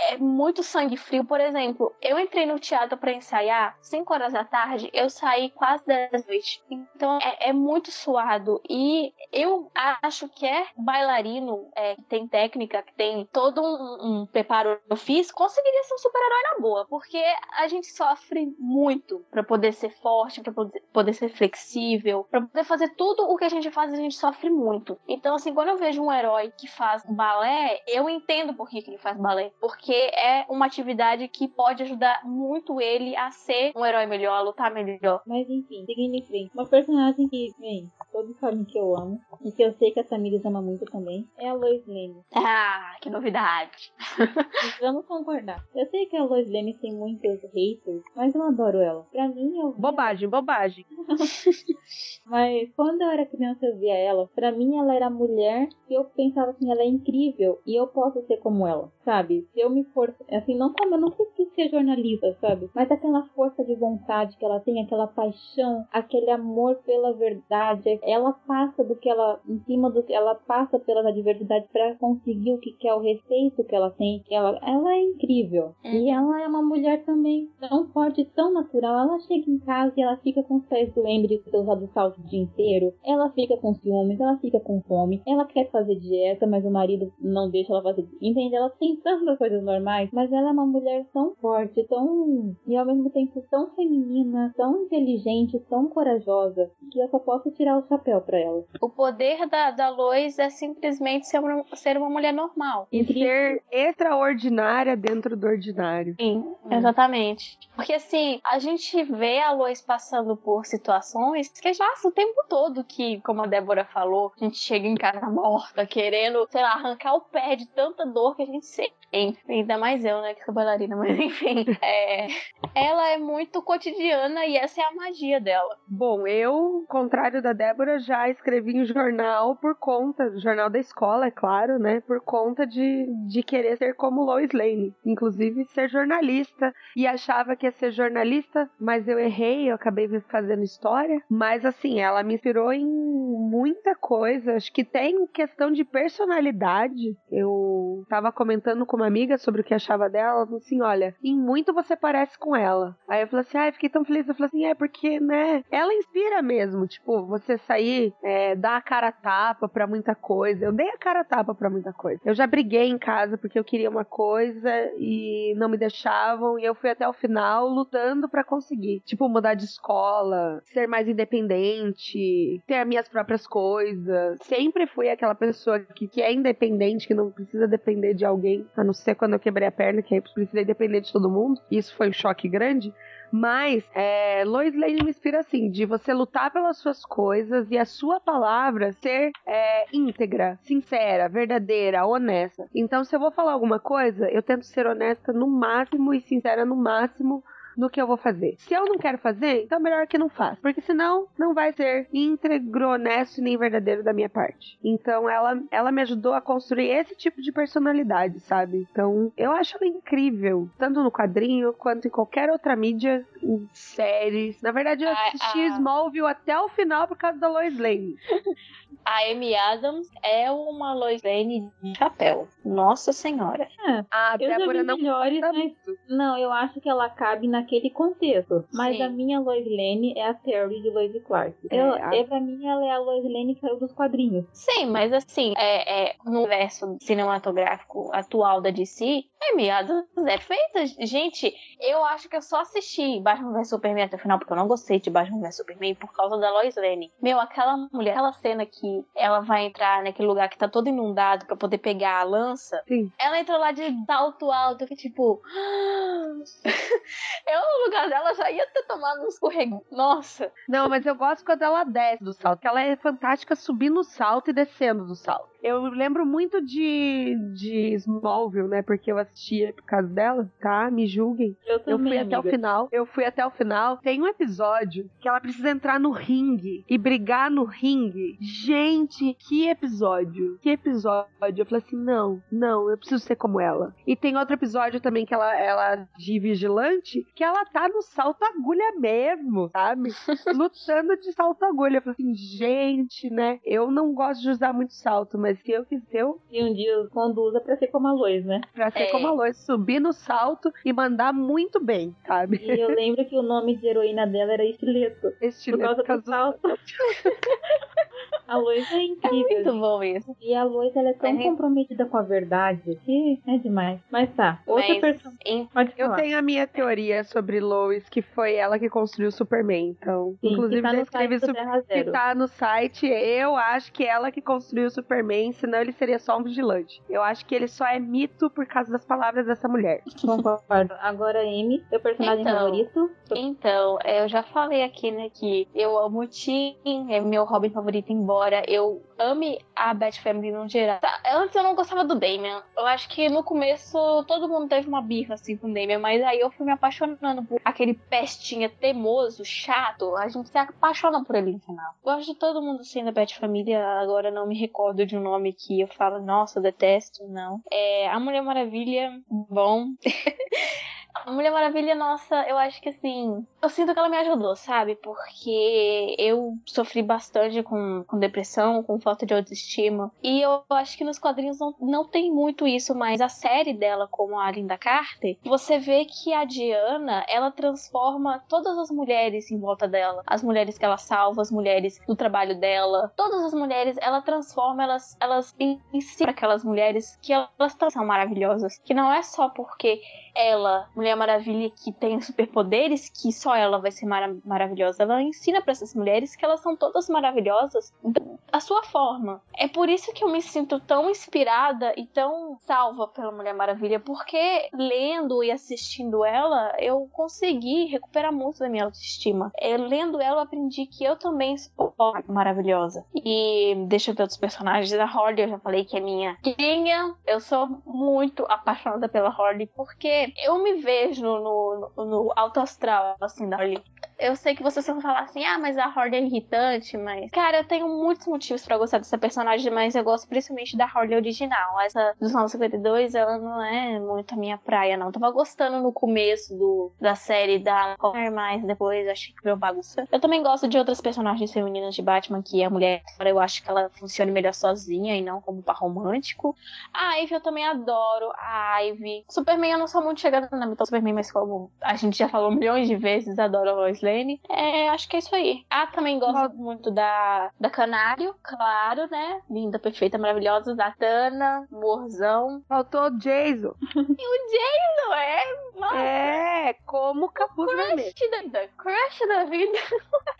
é muito sangue frio. Por exemplo, eu entrei no teatro para ensaiar 5 horas da tarde, eu saí quase 10 da noite. Então é, é, muito suado. E eu acho que é bailarino, é, que tem técnica, que tem todo um, um preparo físico, conseguiria ser um super-herói na boa. Porque a gente sofre muito para poder ser forte, para poder, poder ser flexível, para poder fazer tudo o que a gente faz, a gente sofre muito. Então, assim, quando eu vejo um herói que faz balé, eu entendo por que, que ele faz balé. Porque porque é uma atividade que pode ajudar muito ele a ser um herói melhor, a lutar melhor. Mas enfim, seguindo em frente. Uma personagem que, bem, todos sabem que eu amo, e que eu sei que a Tamires ama muito também, é a Lois Lane. Ah, que novidade! Vamos concordar. Eu sei que a Lois Lane tem muitos haters, mas eu adoro ela. Pra mim, eu. Bobagem, bobagem. mas quando eu era criança, eu via ela. Pra mim, ela era mulher que eu pensava assim, ela é incrível e eu posso ser como ela, sabe? Se eu me for, assim, não como, eu não sei se ser jornalista, sabe? Mas aquela força de vontade que ela tem, aquela paixão, aquele amor pela verdade, ela passa do que ela, em cima do que ela passa pelas adversidades para conseguir o que quer, o respeito que ela tem, que ela, ela é incrível. É. E ela é uma mulher também tão forte, tão natural. Ela chega em casa e ela fica com os pés doendo de ter usado salto o dia inteiro. Ela fica com ciúmes, ela fica com fome. Ela quer fazer dieta, mas o marido não deixa ela fazer. Entende? Ela tem tantas coisas normais, mas ela é uma mulher tão forte, tão. e ao mesmo tempo tão feminina, tão inteligente, tão corajosa, que eu só posso tirar o chapéu pra ela. O poder da, da Lois é simplesmente ser uma, ser uma mulher normal. E ser extraordinária dentro do ordinário. Sim, é. exatamente. Porque assim, a gente vê a Lois passando por situações que passa o tempo todo que, como a Débora falou, a gente chega em casa morta, querendo, sei lá, arrancar o pé de tanta dor que a gente sente. Ainda mais eu, né, que sou bailarina, mas enfim. É, ela é muito cotidiana e essa é a magia dela. Bom, eu, contrário da Débora, já escrevi em jornal por conta, jornal da escola, é claro, né, por conta de, de querer ser como Lois Lane. Inclusive, ser jornalista. E achava que ia ser jornalista, mas eu errei, eu acabei fazendo história. Mas, assim, ela me inspirou em muita coisa. Acho que tem questão de personalidade. Eu tava comentando com uma amiga sobre o que achava dela. Ela falou assim: olha, em muito você parece com ela. Aí eu falei assim: ah, fiquei tão feliz. Eu falei assim: é porque, né? Ela inspira mesmo. Tipo, você sair, é, dar a cara a tapa pra muita coisa. Eu dei a cara a tapa pra muita coisa. Eu já briguei em casa porque eu queria uma coisa e não me deixavam. E eu fui até o final lutando para conseguir. Tipo, mudar de escola, ser mais independente, ter as minhas próprias coisas. Sempre fui aquela pessoa que, que é independente, que não precisa depender de alguém, a não ser quando eu quebrei a perna, que aí precisei depender de todo mundo. Isso foi um choque grande. Mas é, Lois Lane me inspira assim, de você lutar pelas suas coisas e a sua palavra ser é, íntegra, sincera, verdadeira, honesta. Então, se eu vou falar alguma coisa, eu tento ser honesta no máximo e sincera no máximo no que eu vou fazer. Se eu não quero fazer, então melhor que não faça. Porque senão não vai ser íntegro, honesto nem verdadeiro da minha parte. Então ela, ela me ajudou a construir esse tipo de personalidade, sabe? Então eu acho ela incrível. Tanto no quadrinho quanto em qualquer outra mídia, em séries. Na verdade, eu assisti a... Smallville até o final por causa da Lois Lane. a Amy Adams é uma Lois Lane de chapéu. Nossa Senhora. É, a Débora não melhores, mas não, eu acho que ela cabe naquele contexto. Mas Sim. a minha Lois Lane é a Terry de Lois Clark. É, eu, a... é, pra mim, ela é a Lois Lane que saiu dos quadrinhos. Sim, mas assim, é, é, no universo cinematográfico atual da DC, É meados perfeitas. Gente, eu acho que eu só assisti Batman vs Superman até o final, porque eu não gostei de Batman vs Superman por causa da Lois Lane. Meu, aquela mulher, aquela cena que ela vai entrar naquele lugar que tá todo inundado para poder pegar a lança. Sim. Ela entrou lá de salto alto, que tipo. eu no lugar dela já ia ter tomado um escorregão. Nossa. Não, mas eu gosto quando ela desce do salto, que ela é fantástica subindo o salto e descendo do salto. Eu lembro muito de, de Smallville, né? Porque eu assistia por causa dela, tá? Me julguem. Eu Eu também, fui até o amiga. final. Eu fui até o final. Tem um episódio que ela precisa entrar no ringue e brigar no ringue. Gente, que episódio! Que episódio! Eu falei assim: não, não, eu preciso ser como ela. E tem outro episódio também que ela, ela de vigilante, que ela tá no salto agulha mesmo, sabe? Lutando de salto agulha. Eu falei assim, gente, né? Eu não gosto de usar muito salto, mas se eu quiser, eu E um dia eu conduza pra ser como a Lois, né? pra ser É. como a Lois, subir no salto e mandar muito bem, sabe? E eu lembro que o nome de heroína dela era Estileto. Este Por causa do salto. A Lois é incrível. Muito bom isso. E a Lois, ela é tão Mas- comprometida com a verdade que é demais. Mas tá, outra Mas-. Em- Pode Eu falar. tenho a minha teoria sobre Lois, que foi ela que construiu o Superman. Então, Sim, inclusive tá já escrevi Terra que tá no site. Eu acho que ela que construiu o Superman, senão ele seria só um vigilante. Eu acho que ele só é mito por causa das palavras dessa mulher. Concordo. Agora, Amy, seu personagem Então. favorito? Então, é, eu já falei aqui, né, que eu amo o Tim, é meu Robin favorito, embora eu ame a Bat Family no geral. Tá, Antes eu não gostava do Damian. Eu acho que no começo todo mundo teve uma birra assim com o Damian, mas aí eu fui me apaixonando por aquele pestinha teimoso, chato. A gente se apaixona por ele no final. Gosto de todo mundo assim da Bat Família, agora não me recordo de um nome que eu falo, nossa, eu detesto, não. É, a Mulher Maravilha, bom. A Mulher Maravilha, nossa, eu acho que assim. Eu sinto que ela me ajudou, sabe? Porque eu sofri bastante com, com depressão, com falta de autoestima. E eu acho que nos quadrinhos não, não tem muito isso, mas a série dela, como a Linda Carter, você vê que a Diana, ela transforma todas as mulheres em volta dela. As mulheres que ela salva, as mulheres do trabalho dela. Todas as mulheres, ela transforma elas, elas em, em si aquelas mulheres que elas são maravilhosas. Que não é só porque ela, Mulher Maravilha, que tem superpoderes, que só ela vai ser mara- maravilhosa. Ela ensina para essas mulheres que elas são todas maravilhosas da sua forma. É por isso que eu me sinto tão inspirada e tão salva pela Mulher Maravilha, porque lendo e assistindo ela, eu consegui recuperar muito da minha autoestima. É, lendo ela, eu aprendi que eu também sou maravilhosa. E deixa eu ver outros personagens. A Holly, eu já falei que é minha queridinha. Eu sou muito apaixonada pela Holly, porque eu me vejo no, no, no alto astral, assim, da Holly. Eu sei que vocês vão falar assim, ah, mas a Holly é irritante, mas. Cara, eu tenho muitos motivos pra gostar dessa personagem, mas eu gosto principalmente da Holly original. Essa dos 952, ela não é muito a minha praia, não. Tava gostando no começo do, da série da Claire, mas depois achei que virou bagunça. Eu também gosto de outras personagens femininas de Batman, que a mulher, eu acho que ela funciona melhor sozinha e não como par romântico. A Ivy eu também adoro. A Ivy. Superman eu não sou muito chegada na mitologia do Superman, mas como a gente já falou milhões de vezes, adoro a Lois Lane. É, acho que é isso aí. Ah, também gosto muito da, da Canário, claro, né? Linda, perfeita, maravilhosa. Da Tana, Morzão. Faltou o Jason. Não é? Nossa, É, como capuz vermelho. crush da vida. Crush da vida.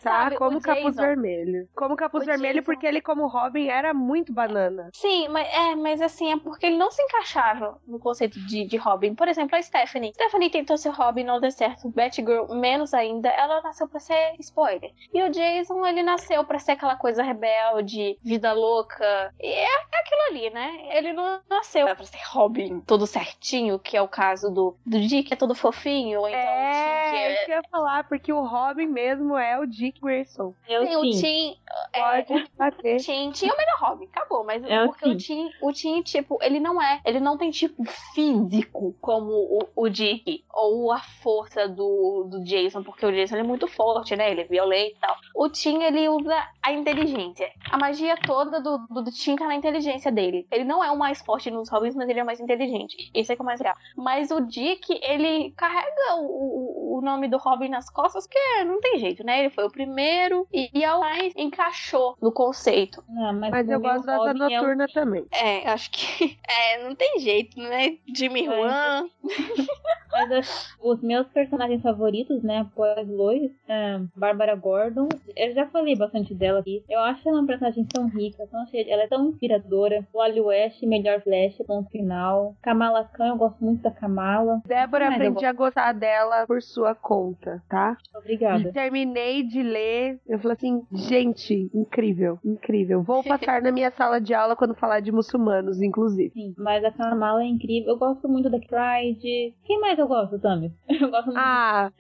Tá, como o capuz Jason. vermelho. Como capuz O vermelho, Jason. porque ele, como Robin, era muito banana. Sim, mas é, mas assim, é porque ele não se encaixava no conceito de, de Robin. Por exemplo, a Stephanie. Stephanie tentou ser Robin, não deu certo. Batgirl, menos ainda, ela nasceu pra ser spoiler. E o Jason, ele nasceu pra ser aquela coisa rebelde, vida louca. E é, é aquilo ali, né? Ele não nasceu pra ser Robin todo certinho, que é o caso do, do Dick, que é todo fofinho. Ou então o Tim, é, é. isso que eu ia falar, porque o Robin mesmo é o Dick Grayson. Eu Tem o sim. Tim. É, Pode bater. Tim, Tim é o melhor Robin, acabou. Mas É o porque o Tim, o Tim, tipo, ele não é. Ele não tem, tipo, físico como o, o Dick. Ou a força do, do Jason, porque o Jason é muito forte, né? Ele é violento e tal. O Tim, ele usa a inteligência. A magia toda do, do, do Tim tá na inteligência dele. Ele não é o mais forte nos Robins, mas ele é o mais inteligente. Esse é que é o mais legal. Mas o Dick, ele carrega o, o, o nome do Robin nas costas, porque não tem jeito, né? Ele foi o primeiro e, e a mais encaixou no conceito. Não, mas Mas eu gosto da Asa Robin é Noturna também. É, acho que é, não tem jeito, né? Jimmy É, Juan. Mas as- os meus personagens favoritos, né, após Lois, é, Bárbara Gordon, eu já falei bastante dela aqui. Eu acho ela uma personagem tão rica, tão cheia, ela é tão inspiradora. Wally West, melhor Flash, ponto final. Kamala Khan, eu gosto muito da Kamala. Débora, Mas aprendi a gostar dela por sua conta, tá? Obrigada. Terminei de ler, eu falei assim, gente, incrível, incrível. Vou passar na minha sala de aula quando falar de muçulmanos, inclusive. Sim, mas a Kamala é incrível. Eu gosto muito da Pride. Quem mais eu gosto, Tami? Eu gosto muito Ah,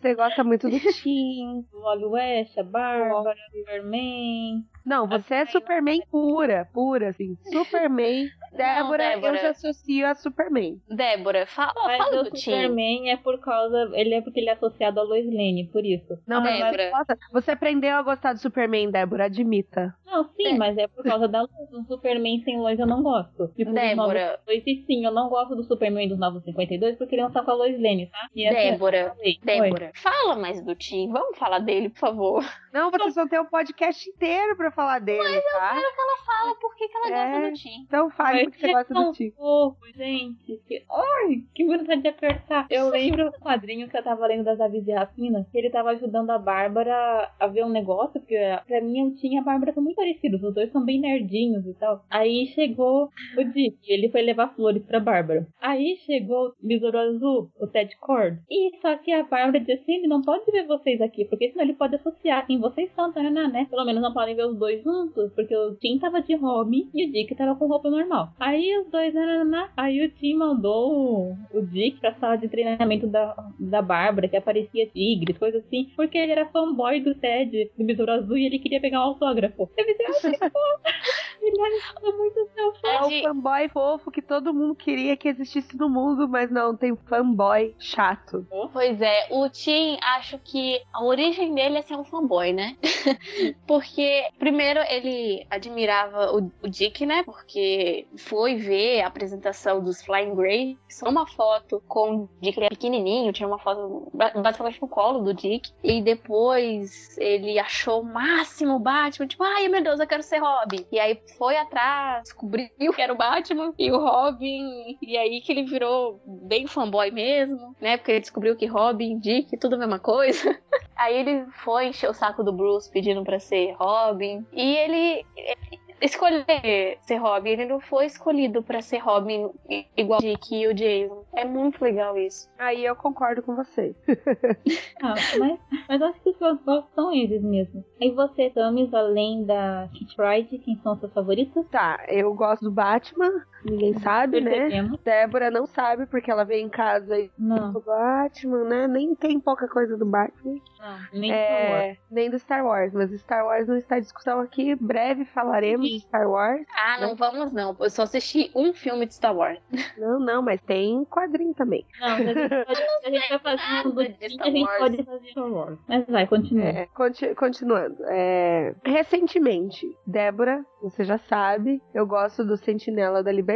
você gosta muito do Tim. do Wally West, a Bárbara, Superman. Não, você é Superman pura, pura, assim. Superman. Débora, Débora. eu já associo a Superman. Débora, fala, Mas fala o do Tim. Superman é por causa. Ele é porque ele é associado a Lois Lane, por isso. Não, mas Débora. nossa, você aprendeu a gostar do Superman, Débora, admita. Não, sim, É. mas é por causa da Lois. Um Superman sem Lois eu não gosto. Tipo, Débora. novos 52, e sim, eu não gosto do Superman dos Novos 52 porque tá com a Lois Lane, tá? E essa- Débora, Oi. Débora, fala mais do Tim. Vamos falar dele, por favor. Não, vocês vão ter um podcast inteiro pra falar dele, tá? Ela fala por que, que ela É. gosta do Tim. Então fale Mas porque você é gosta tão do Tim. fofo, gente. Que... Ai, que vontade de apertar. Eu lembro do quadrinho que eu tava lendo das Aves de Rapina, que ele tava ajudando a Bárbara a ver um negócio, porque pra mim o Tim e a Bárbara são muito parecidos, os dois são bem nerdinhos e tal. Aí chegou o Dick, ele foi levar flores pra Bárbara. Aí chegou o Besouro Azul, o Ted Cord. E só que a Bárbara disse assim, ele não pode ver vocês aqui, porque senão ele pode associar quem vocês são, tá, né? Pelo menos não podem ver os dois juntos, porque o Tim tava de Robin e o Dick tava com roupa normal. Aí os dois, nananã, aí o Tim mandou o, Dick pra sala de treinamento da, da Bárbara, que aparecia tigres, coisa assim, porque ele era fanboy do Ted, do Besouro Azul, e ele queria pegar um autógrafo. Eu pensei, ah, que. Ele é muito seu fã. É o fanboy fofo que todo mundo queria que existisse no mundo, mas não, tem fanboy chato. Pois é, o Tim, acho que a origem dele é ser um fanboy, né? Porque, primeiro, ele admirava o, o Dick, né? Porque foi ver a apresentação dos Flying Grey. Uma foto com o Dick ele era pequenininho, tinha uma foto ba- basicamente no colo do Dick. E depois ele achou o máximo o Batman, tipo, ai meu Deus, eu quero ser Robin. E aí foi atrás, descobriu que era o Batman e o Robin. E aí que ele virou bem fanboy mesmo, né? Porque ele descobriu que Robin, Dick, tudo a mesma coisa. Aí ele foi encher o saco do Bruce pedindo pra ser Robin. E ele escolher ser Robin. Ele não foi escolhido pra ser Robin igual o Dick e o Jason. É muito legal isso. Aí eu concordo com você. Ah, mas, mas acho que os seus gostos são eles mesmo. E você, Tamis, além da Kit Pride, quem são seus favoritos? Tá, eu gosto do Batman, ninguém sabe, né? Débora não sabe porque ela veio em casa e Não, o Batman, né? Nem tem pouca coisa do Batman. não. Nem. É, nem do Star Wars, mas Star Wars não está em discussão aqui. Breve falaremos de Star Wars. Ah, não vamos não. Eu só assisti um filme de Star Wars. Não, não, mas tem quadrinho também. Não, a gente, pode, a gente vai fazer um do Disney, Star a gente pode fazer Star Wars. Mas vai, continua. É, conti- continuando. É, recentemente, Débora, você já sabe, eu gosto do Sentinela da Liberdade,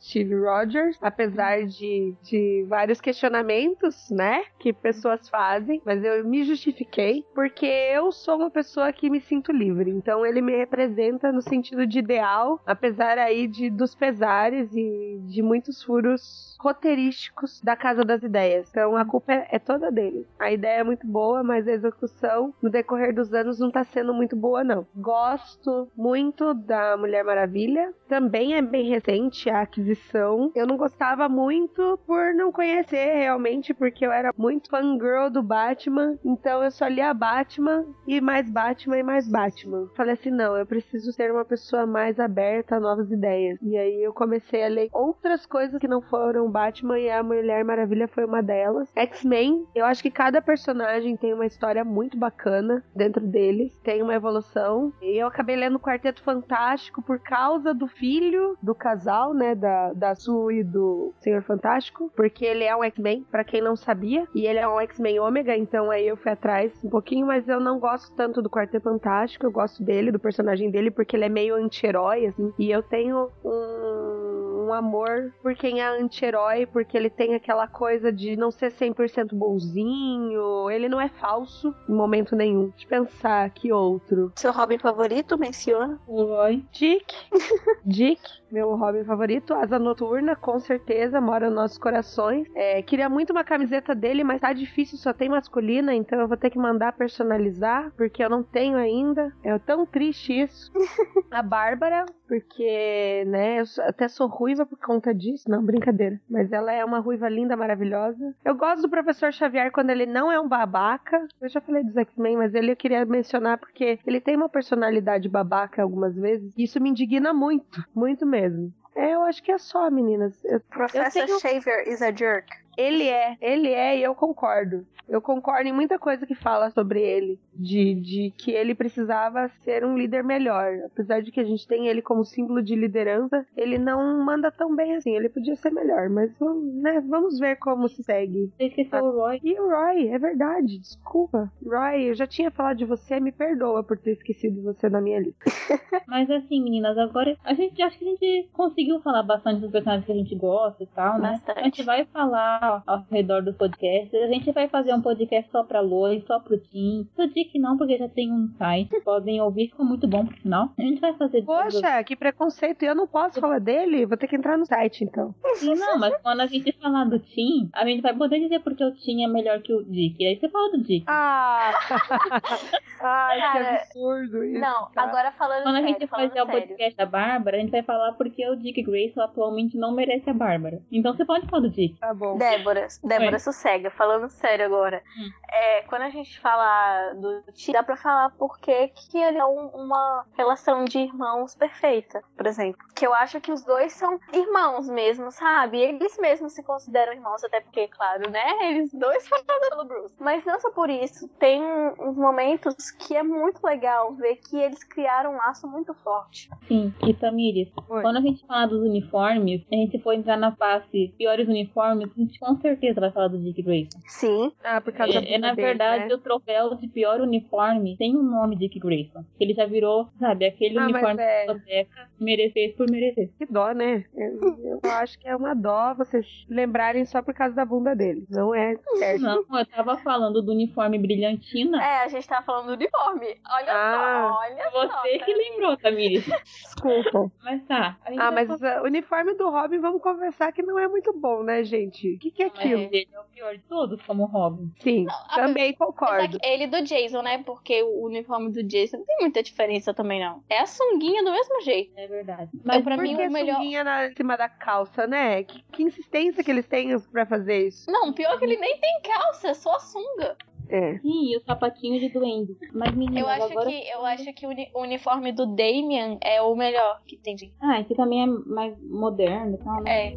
Steve Rogers, apesar de, de vários questionamentos, né, que pessoas fazem, mas eu me justifiquei porque eu sou uma pessoa que me sinto livre. Então ele me representa no sentido de ideal, apesar aí de dos pesares e de muitos furos roteirísticos da Casa das Ideias. Então a culpa é, é toda dele. A ideia é muito boa, mas a execução no decorrer dos anos não tá sendo muito boa, não. Gosto muito da Mulher Maravilha. Também é bem recente a aquisição. Eu não gostava muito por não conhecer realmente, porque eu era muito fangirl do Batman. Então eu só lia Batman e mais Batman e mais Batman. Falei assim: não, eu preciso ser uma pessoa mais aberta a novas ideias. E aí eu comecei a ler outras coisas que não foram Batman e a Mulher Maravilha foi uma delas. X-Men, eu acho que cada personagem tem uma história muito bacana dentro deles, tem uma evolução. E eu acabei lendo Quarteto Fantástico por causa do filho do casal, né, da, da Sue e do Senhor Fantástico, porque ele é um X-Men, pra quem não sabia, e ele é um X-Men ômega, então aí eu fui atrás um pouquinho, mas eu não gosto tanto do Quarteto Fantástico, eu gosto dele, do personagem dele, porque ele é meio anti-herói, assim, e eu tenho um um amor por quem é anti-herói, porque ele tem aquela coisa de não ser 100% bonzinho, ele não é falso em momento nenhum. De pensar que outro. Seu Robin favorito, menciona? O Roy. Dick. Dick, meu Robin favorito. Asa Noturna, com certeza, mora nos nossos corações. É, queria muito uma camiseta dele, mas tá difícil, só tem masculina, então eu vou ter que mandar personalizar, porque eu não tenho ainda. É tão triste isso. A Bárbara, porque, né, eu até sou ruiva por conta disso. Não, brincadeira. Mas ela é uma ruiva linda, maravilhosa. Eu gosto do professor Xavier quando ele não é um babaca. Eu já falei dos X-Men, mas ele eu queria mencionar porque ele tem uma personalidade babaca algumas vezes. E isso me indigna muito, muito mesmo. É, eu acho que é só, meninas. Eu- Professor tenho- Shaver is a jerk. Ele é, ele é e eu concordo. Eu concordo em muita coisa que fala sobre ele. De, de que ele precisava ser um líder melhor. Apesar de que a gente tem ele como símbolo de liderança, ele não manda tão bem assim. Ele podia ser melhor, mas vamos, né, vamos ver como se segue. Você esqueceu o Roy. E o Roy, é verdade, desculpa. Roy, eu já tinha falado de você, me perdoa por ter esquecido você na minha lista. Mas assim, meninas, agora a gente acho que a gente conseguiu falar bastante dos personagens que a gente gosta e tal, né? Bastante. A gente vai falar ao redor do podcast. A gente vai fazer um podcast só pra Loi, só pro Tim. Eu digo que não, porque já tem um site. Podem ouvir, ficou muito bom por sinal. A gente vai fazer. Poxa, que preconceito. Eu não posso falar dele? Vou ter que entrar no site então. Não, mas quando a gente falar do Tim, a gente vai poder dizer porque o Tim é melhor que o Dick. E aí você fala do Dick. Ah! Ai, que Cara, absurdo isso. Não, tá? agora falando Quando a sério, gente falando fizer o sério. podcast da Bárbara, a gente vai falar porque o Dick Grayson atualmente não merece a Bárbara. Então você pode falar do Dick. Tá bom. Débora, Débora Oi. sossega, falando sério agora. Hum. É, quando a gente fala do Ti, dá pra falar porque que ele é um- uma relação de irmãos perfeita, por exemplo. Que eu acho que os dois são irmãos mesmo, sabe? Eles mesmos se consideram irmãos, até porque, claro, né? Eles dois foram pelo Bruce. Mas não só por isso. Tem uns momentos que é muito legal ver que eles criaram um laço muito forte. Sim, e Tamires, Oi. quando a gente falar dos uniformes, a gente for entrar na face piores uniformes, a gente com certeza vai falar do Dick Grayson. Sim. Ah, por causa da É, é, na dele, verdade, né? o troféu de pior uniforme tem o nome Dick Grayson. Ele já virou, sabe, aquele Ah, uniforme é- da biblioteca, merecer por merecer. Que dó, né? Eu, eu acho que é uma dó vocês lembrarem só por causa da bunda dele. Não é certo. Não, eu tava falando do uniforme brilhantina. É, a gente tava falando do uniforme. Olha Ah. só, olha só. Você que Tamires. lembrou, Tamires. Desculpa. Mas tá. Ah, mas falar- uh, o uniforme do Robin, vamos conversar que não é muito bom, né, gente? O que, que é Mas aquilo? ele é o pior de todos, como Robin. Sim, a- também concordo. Ele do Jason, né? Porque o uniforme do Jason não tem muita diferença também, não. É a sunguinha do mesmo jeito. É verdade. Mas pra Por mim o melhor. sunguinha na, em cima da calça, né? Que, que insistência que eles têm pra fazer isso. Não, pior que ele nem tem calça, é só a sunga. É. Sim, e o sapatinho de duende. Mas meninas, Eu acho agora... que eu acho que o uni- o uniforme do Damian é o melhor que tem. de- Ah, esse também é mais moderno e tal, né? É.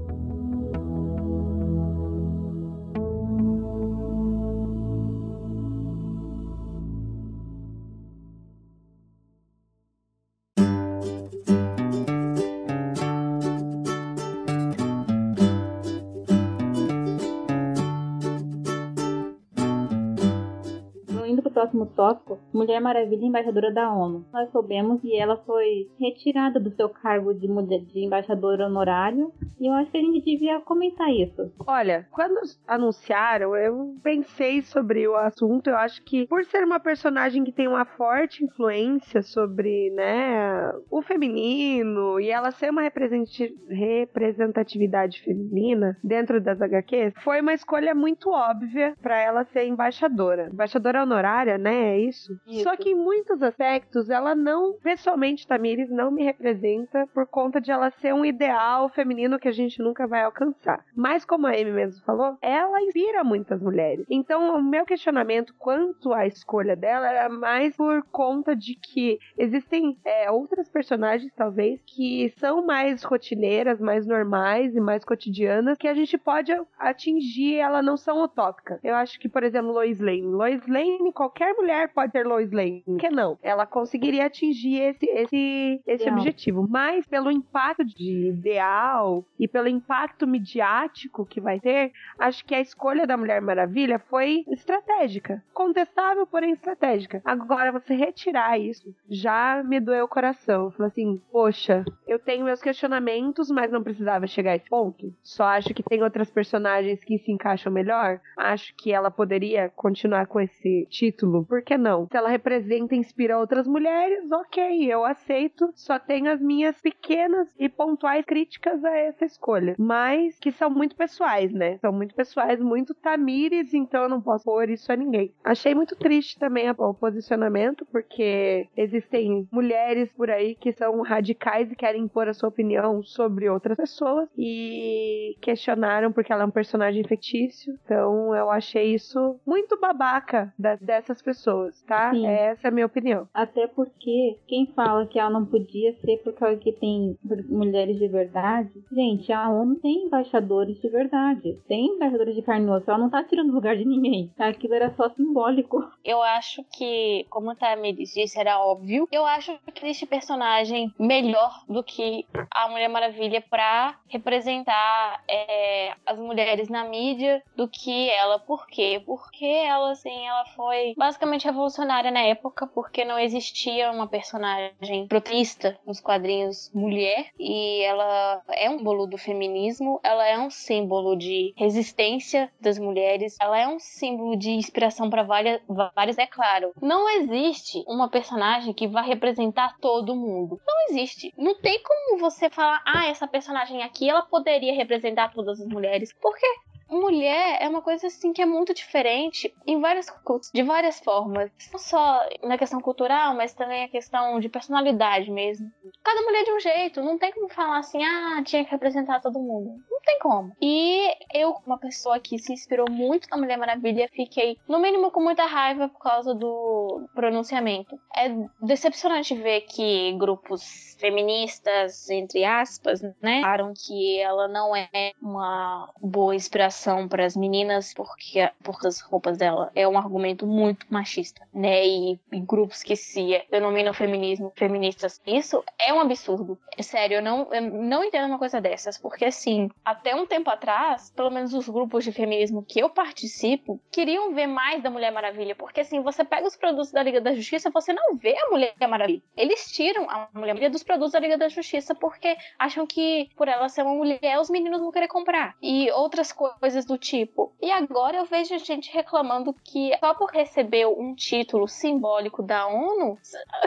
próximo tópico, Mulher Maravilha embaixadora da ONU. Nós soubemos e ela foi retirada do seu cargo de, mulher, de embaixadora honorário. E eu acho que a gente devia comentar isso. Olha, quando anunciaram, eu pensei sobre o assunto. Eu acho que, por ser uma personagem que tem uma forte influência sobre, né, o feminino e ela ser uma representatividade feminina dentro das HQs, foi uma escolha muito óbvia pra ela ser embaixadora. Embaixadora honorária, né? É isso? Isso. Só que em muitos aspectos ela não, pessoalmente, Tamires, não me representa por conta de ela ser um ideal feminino que a gente nunca vai alcançar. Mas como a Amy mesmo falou, ela inspira muitas mulheres. Então, o meu questionamento quanto à escolha dela era mais por conta de que existem é, outras personagens, talvez, que são mais rotineiras, mais normais e mais cotidianas, que a gente pode atingir, elas não são utópicas. Eu acho que, por exemplo, Lois Lane. Lois Lane, qualquer qualquer mulher pode ser Lois Lane. Por que não? Ela conseguiria atingir esse, esse, esse objetivo. Mas pelo impacto de ideal e pelo impacto midiático que vai ter, acho que a escolha da Mulher Maravilha foi estratégica. Contestável, porém estratégica. Agora, você retirar isso já me doeu o coração. Falei assim, poxa, eu tenho meus questionamentos, mas não precisava chegar a esse ponto. Só acho que tem outras personagens que se encaixam melhor. Acho que ela poderia continuar com esse título. Por que não? Se ela representa e inspira outras mulheres, ok, eu aceito. Só tenho as minhas pequenas e pontuais críticas a essa escolha. Mas que são muito pessoais, né? São muito pessoais, muito tamires, então eu não posso pôr isso a ninguém. Achei muito triste também o posicionamento, porque existem mulheres por aí que são radicais e querem impor a sua opinião sobre outras pessoas e questionaram porque ela é um personagem fictício. Então eu achei isso muito babaca da, dessas pessoas, tá? Sim. Essa é a minha opinião. Até porque quem fala que ela não podia ser por causa que tem mulheres de verdade, gente, a ONU tem embaixadores de verdade. Tem embaixadores de carne e osso. Ela não tá tirando lugar de ninguém. Aquilo era só simbólico. Eu acho que, como a Tamiris disse, era óbvio. Eu acho que este personagem melhor do que a Mulher Maravilha para representar é, as mulheres na mídia do que ela. Por quê? Porque ela, assim, ela foi basicamente revolucionária na época, porque não existia uma personagem protista nos quadrinhos mulher e ela é um símbolo do feminismo, ela é um símbolo de resistência das mulheres, ela é um símbolo de inspiração para várias, várias, é claro. Não existe uma personagem que vá representar todo mundo. Não existe. Não tem como você falar, ah, essa personagem aqui, ela poderia representar todas as mulheres. Porque mulher é uma coisa assim que é muito diferente em vários de várias formas. Não só na questão cultural, mas também a questão de personalidade mesmo. Cada mulher de um jeito, não tem como falar assim, ah, tinha que representar todo mundo. Tem como. E eu, uma pessoa que se inspirou muito na Mulher Maravilha, fiquei, no mínimo, com muita raiva por causa do pronunciamento. É decepcionante ver que grupos feministas, entre aspas, né, falaram que ela não é uma boa inspiração para as meninas porque por as roupas dela é um argumento muito machista, né? E, e grupos que se denominam feminismo, feministas, isso é um absurdo. É sério, eu não, eu não entendo uma coisa dessas, porque assim, até um tempo atrás, pelo menos os grupos de feminismo que eu participo, queriam ver mais da Mulher Maravilha, porque assim, você pega os produtos da Liga da Justiça, você não vê a Mulher Maravilha. Eles tiram a Mulher Maravilha dos produtos da Liga da Justiça porque acham que por ela ser uma mulher, os meninos vão querer comprar. E outras coisas do tipo. E agora eu vejo gente reclamando que só por receber um título simbólico da ONU,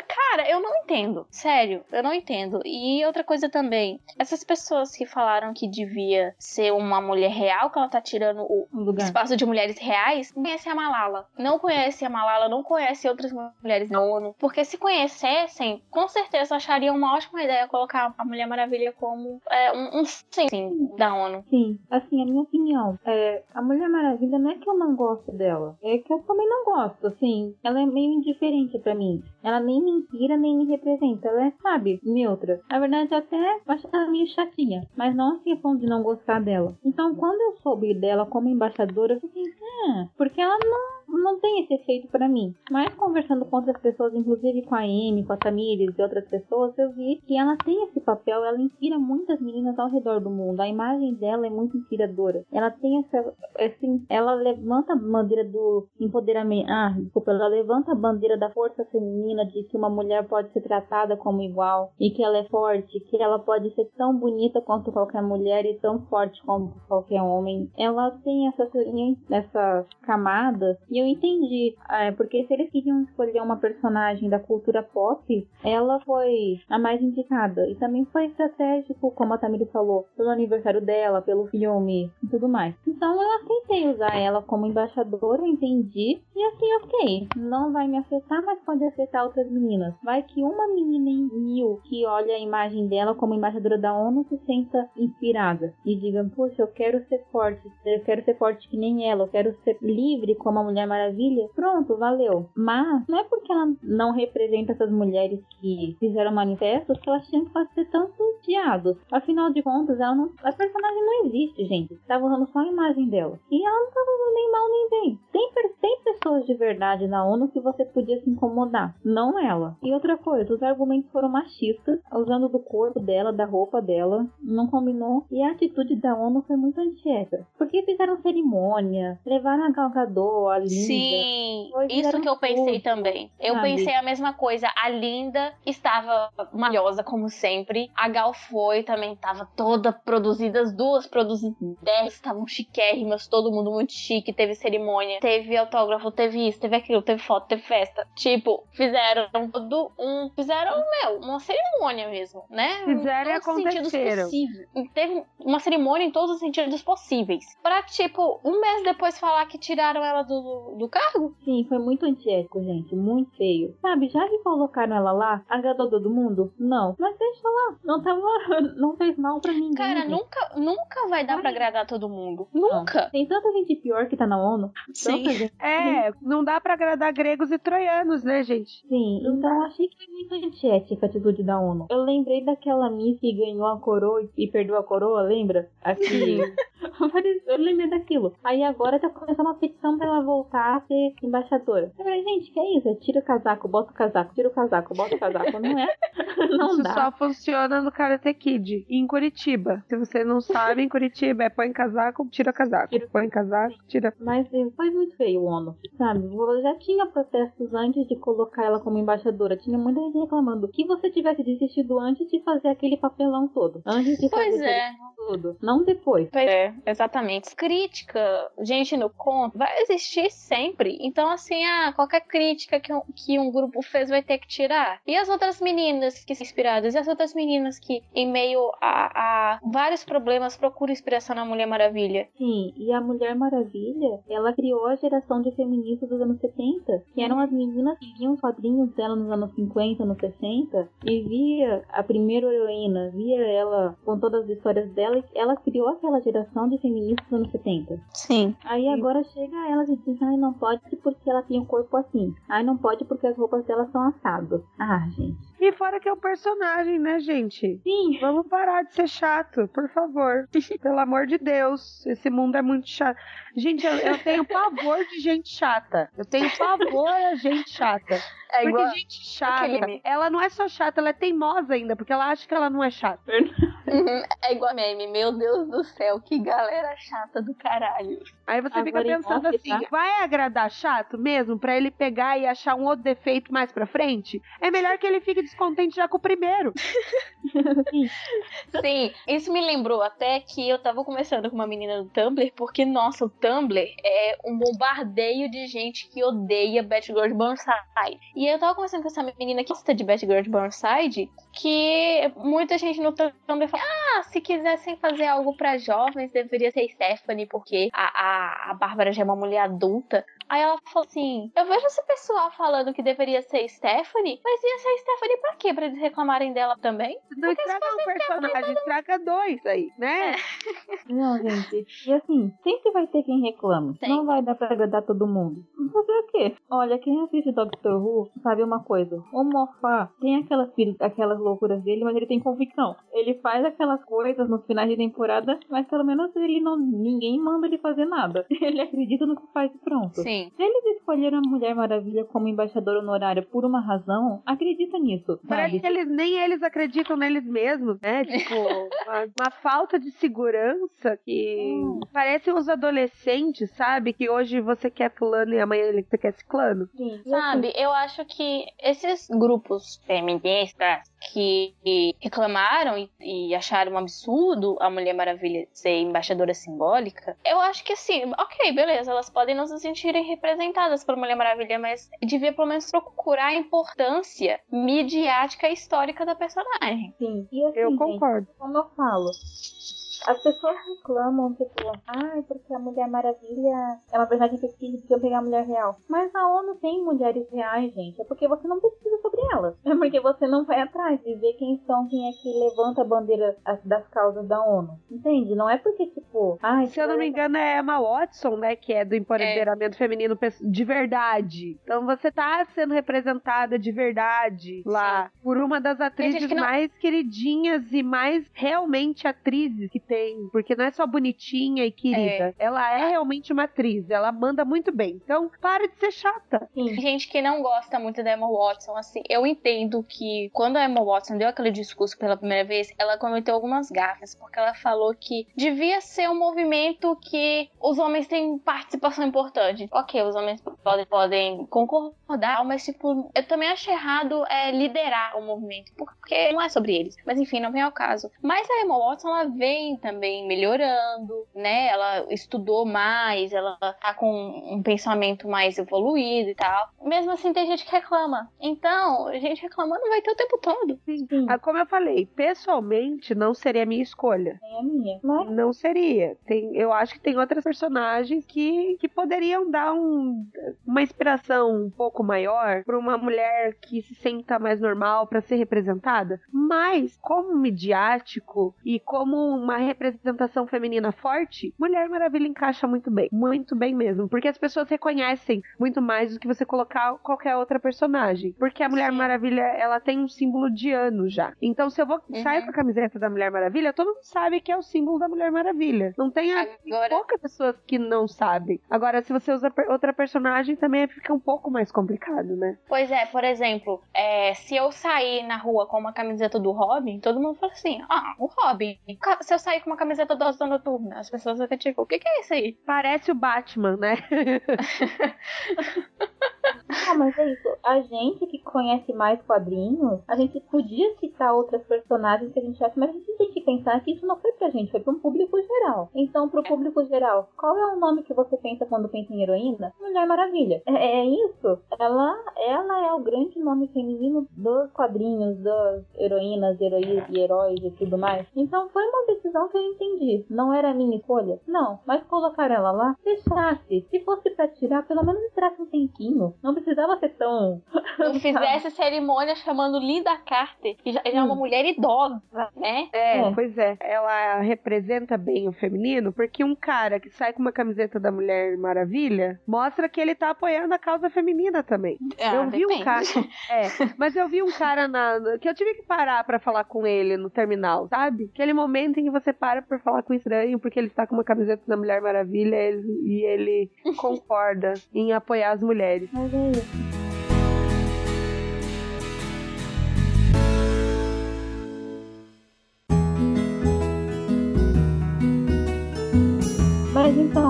cara, eu não entendo. Sério, eu não entendo. E outra coisa também, essas pessoas que falaram que devia ser uma mulher real, que ela tá tirando o Lugar. espaço de mulheres reais, conhece a Malala. Não conhece a Malala, não conhece outras mulheres da ONU. Porque se conhecessem, com certeza achariam uma ótima ideia colocar a Mulher Maravilha como é, um, um sim da ONU. Sim, assim, a minha opinião. É, a Mulher Maravilha não é que eu não gosto dela. É que eu também não gosto, assim. Ela é meio indiferente para mim. Ela nem me inspira, nem me representa. Ela é, sabe, neutra. Na verdade, até acho ela meio chatinha. Mas não assim a ponto de não gostar dela. Então, quando eu soube dela como embaixadora, eu fiquei, ah, porque ela não não tem esse efeito para mim. Mas conversando com outras pessoas, inclusive com a Amy, com a Tamires e outras pessoas, eu vi que ela tem esse papel, ela inspira muitas meninas ao redor do mundo. A imagem dela é muito inspiradora. Ela tem essa, assim, ela levanta a bandeira do empoderamento. Ah, desculpa, ela levanta a bandeira da força feminina, de que uma mulher pode ser tratada como igual e que ela é forte, que ela pode ser tão bonita quanto qualquer mulher e tão forte como qualquer homem. Ela tem essa, essa camada e eu entendi. É, porque se eles queriam escolher uma personagem da cultura pop, ela foi a mais indicada. E também foi estratégico, como a Tamiri falou, pelo aniversário dela, pelo filme e tudo mais. Então eu aceitei usar ela como embaixadora, entendi. E assim, ok. Não vai me afetar, mas pode afetar outras meninas. Vai que uma menina em mil que olha a imagem dela como embaixadora da ONU se senta inspirada e diga, poxa, eu quero ser forte, eu quero ser forte que nem ela, eu quero ser livre como a Mulher Maravilha, pronto, valeu. Mas não é porque ela não representa essas mulheres que fizeram manifestos que elas tinham que fazer tantos diados. Afinal de contas, ela não, a personagem não existe, gente. Tava usando só a imagem dela. E ela não tava usando nem mal nem bem. Tem, tem pessoas de verdade na ONU que você podia se incomodar, não ela. E outra coisa, os argumentos foram machistas, usando do corpo dela, da roupa dela, não combinou. E a atitude da ONU foi muito antiética. Porque fizeram cerimônia, levaram a Gal Gadot, a Linda. Sim, isso que eu pensei também. Eu sabe? pensei a mesma coisa. A Linda estava maravilhosa, como sempre. A Gal foi, também estava toda produzida. As duas produzidas estavam chiquérrimas, todo mundo muito chique. Teve cerimônia, teve autógrafo, teve isso, teve aquilo, teve foto, teve festa. Tipo, fizeram todo um. Fizeram, meu, uma cerimônia mesmo, né? Fizeram e aconteceram. Teve uma cerimônia em todos os sentidos possíveis. Pra, tipo, um mês depois falar que tiraram ela do, do cargo? Sim, foi muito antiético, gente. Muito feio. Sabe, já que colocaram ela lá, agradou todo mundo? Não. Mas deixa lá. Não tava. Não fez mal pra ninguém. Cara, nunca, nunca vai dar Ai. pra agradar todo mundo. Nunca. Não. Tem tanta gente pior que tá na ONU. Sim. É, não dá pra agradar gregos e troianos, né, gente? Sim, então achei que foi muito antiética a atitude da ONU. Eu lembrei daquela Miss que ganhou a coroa e perdeu a coroa, lembra? Aqui. eu lembrei daquilo. Aí agora tá começando uma petição pra ela voltar a ser embaixadora. Eu falei, gente, que é isso? É tira o casaco, bota o casaco, tira o casaco, bota o casaco. Não é? Não isso dá. só funciona no Karate Kid. Em Curitiba. Se você não sabe, em Curitiba é põe casaco, tira casaco. Tira... Põe casaco, tira. Mas foi muito feio o ONU. Sabe? Já tinha protestos antes de colocar ela como embaixadora. Tinha muita gente reclamando que você tivesse desistido antes de fazer aquele papelão todo. Antes de pois fazer é. tudo. Não depois. Pois é, exatamente. Crítica, gente no conto, vai existir sempre. Então, assim, ah, qualquer crítica que um, que um grupo fez vai ter que tirar. E as outras meninas que são inspiradas? E as outras meninas que, em meio a, a vários problemas, procuram inspiração na Mulher Maravilha? Sim, e a Mulher Maravilha, ela criou a geração de feministas dos anos 70, que eram as meninas que viam os quadrinhos dela nos anos 50, anos 60, e via a primeira heroína, via ela com todas as histórias dela, e ela criou aquela geração de feministas dos anos 70. Sim. Aí agora chega ela e diz, ai, não pode porque ela tem um corpo assim. Ai, não pode porque as roupas dela são assadas. Ah, gente. E fora que é o um personagem, né, gente? Sim. Vamos parar de ser chato, por favor. Pelo amor de Deus. Esse mundo é muito chato. Gente, eu, eu tenho pavor de gente chata. Eu tenho pavor a gente chata. É porque igual... gente chata, ela não é só chata, ela é teimosa ainda, porque ela acha que ela não é chata. Uhum. é igual meme, meu Deus do céu, que galera chata do caralho. Aí você Agora fica pensando assim, tá? vai agradar chato mesmo pra ele pegar e achar um outro defeito mais pra frente? É melhor que ele fique descontente já com o primeiro. Sim, isso me lembrou até que eu tava conversando com uma menina do Tumblr, porque, nossa, o Tumblr é um bombardeio de gente que odeia Batgirl Burnside. E eu tava conversando com essa menina que gosta de Batgirl de Burnside, que muita gente no Tumblr fala, ah, se quisessem fazer algo para jovens, deveria ser Stephanie, porque a, a, a Bárbara já é uma mulher adulta. Aí ela falou assim: Eu vejo esse pessoal falando que deveria ser Stephanie, mas ia ser Stephanie pra quê? Pra eles reclamarem dela também? Não estraga um personagem, estraga dois aí, né? É. Não, gente. E assim, sempre vai ter quem reclama. Sim. Não vai dar pra agradar todo mundo. Fazer o quê? Olha, quem assiste Doctor Who sabe uma coisa. O Moffat tem aquelas, aquelas loucuras dele, mas ele tem convicção. Ele faz aquelas coisas no final de temporada, mas pelo menos ele não. ninguém manda ele fazer nada. Ele acredita no que faz e pronto. Sim. Se eles escolheram a Mulher Maravilha como embaixadora honorária por uma razão, acredita nisso. Parece que eles, nem eles acreditam neles mesmos, né? Tipo, uma, uma, falta de segurança que hum. parece os adolescentes, sabe? Que hoje você quer fulano e amanhã você quer ciclano. Sim. Sabe, eu acho que esses grupos feministas que reclamaram e, e, acharam um absurdo a Mulher Maravilha ser embaixadora simbólica, eu acho que assim, ok, beleza, elas podem não se sentirem representadas por Mulher Maravilha, mas devia pelo menos procurar a importância midiática e histórica da personagem. Sim, e assim, eu concordo. Gente, como eu falo, As pessoas reclamam, tipo, ai, porque a Mulher Maravilha é uma personagem fictícia, precisa pegar a mulher real. Mas a ONU tem mulheres reais, gente. É porque você não pesquisa sobre elas. É porque você não vai atrás de ver quem são, quem é que levanta a bandeira das causas da ONU. Entende? Não é porque, tipo, ai. Se eu não me engano, é Emma Watson, né? Que é do empoderamento é. feminino de verdade. Então você tá sendo representada de verdade lá Sim. por uma das atrizes que não... mais queridinhas e mais realmente atrizes que tem. Porque não é só bonitinha e querida. É. Ela é realmente uma atriz. Ela manda muito bem. Então, para de ser chata. Sim. Gente que não gosta muito da Emma Watson, assim, eu entendo que quando a Emma Watson deu aquele discurso pela primeira vez, ela cometeu algumas gafas, porque ela falou que devia ser um movimento que os homens têm participação importante. Ok, os homens podem, podem concordar, mas tipo, eu também acho errado é, liderar o movimento, porque não é sobre eles. Mas enfim, não vem ao caso. Mas a Emma Watson, ela vem também melhorando, né? Ela estudou mais, ela tá com um pensamento mais evoluído e tal. Mesmo assim, tem gente que reclama. Então, a gente reclamando vai ter o tempo todo. Sim. Ah, como eu falei, pessoalmente, não seria a minha escolha. Nem a minha. Mas... Não seria. Tem, eu acho que tem outras personagens que, que poderiam dar um, uma inspiração um pouco maior para uma mulher que se senta mais normal para ser representada. Mas, como midiático e como uma representação feminina forte, Mulher Maravilha encaixa muito bem. Muito bem mesmo. Porque as pessoas reconhecem muito mais do que você colocar qualquer outra personagem. Porque a Mulher Sim. Maravilha, ela tem um símbolo de ano já. Então, se eu vou uhum. sair com a camiseta da Mulher Maravilha, todo mundo sabe que é o símbolo da Mulher Maravilha. Não tem Agora... poucas pessoas que não sabem. Agora, se você usa outra personagem, também fica um pouco mais complicado, né? Pois é, por exemplo, é, se eu sair na rua com uma camiseta do Robin, todo mundo fala assim: ah, o Robin. Se eu sair com uma camiseta do Asa Noturna, as pessoas ficam tipo, o que, que é isso aí? Parece o Batman, né? Ah, mas é isso. A gente que conhece mais quadrinhos, a gente podia citar outras personagens que a gente acha, mas a gente tem que pensar que isso não foi pra gente, foi pra um público geral. Então, pro público geral, qual é o nome que você pensa quando pensa em heroína? Mulher Maravilha. É, é isso. Ela, ela é o grande nome feminino dos quadrinhos, das heroínas, heróis e heróis e tudo mais. Então, foi uma decisão que eu entendi. Não era a minha escolha? Não. Mas colocar ela lá, deixasse. Se fosse pra tirar, pelo menos tirasse um tempinho. Não precisava ser tão. Não fizesse cerimônia chamando Linda Carter, que já, já é uma hum. mulher idosa, né? É, é, pois é. Ela representa bem o feminino, porque um cara que sai com uma camiseta da Mulher Maravilha mostra que ele tá apoiando a causa feminina também. Ah, eu vi depende. um cara. É, mas eu vi um cara na, que eu tive que parar para falar com ele no terminal, sabe? Aquele momento em que você para pra falar com o estranho porque ele está com uma camiseta da Mulher Maravilha e ele concorda em apoiar as mulheres. Mas é isso.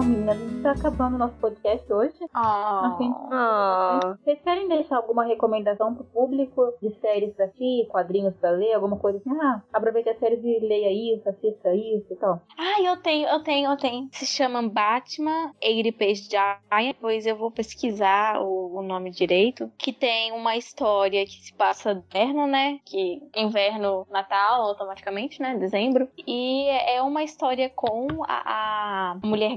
Então, meninas, a gente tá acabando o nosso podcast hoje. Ah. Oh. Vocês querem deixar alguma recomendação pro público de séries pra ti, quadrinhos pra ler, alguma coisa assim? Ah, aproveita as séries e leia isso, assista isso e tal. Ah, eu tenho, eu tenho, eu tenho. Se chama Batman 80 Page Giant, depois eu vou pesquisar o, o, nome direito. Que tem uma história que se passa inverno, né? Que inverno, Natal, automaticamente, né? Dezembro. E é uma história com a, a mulher Mulher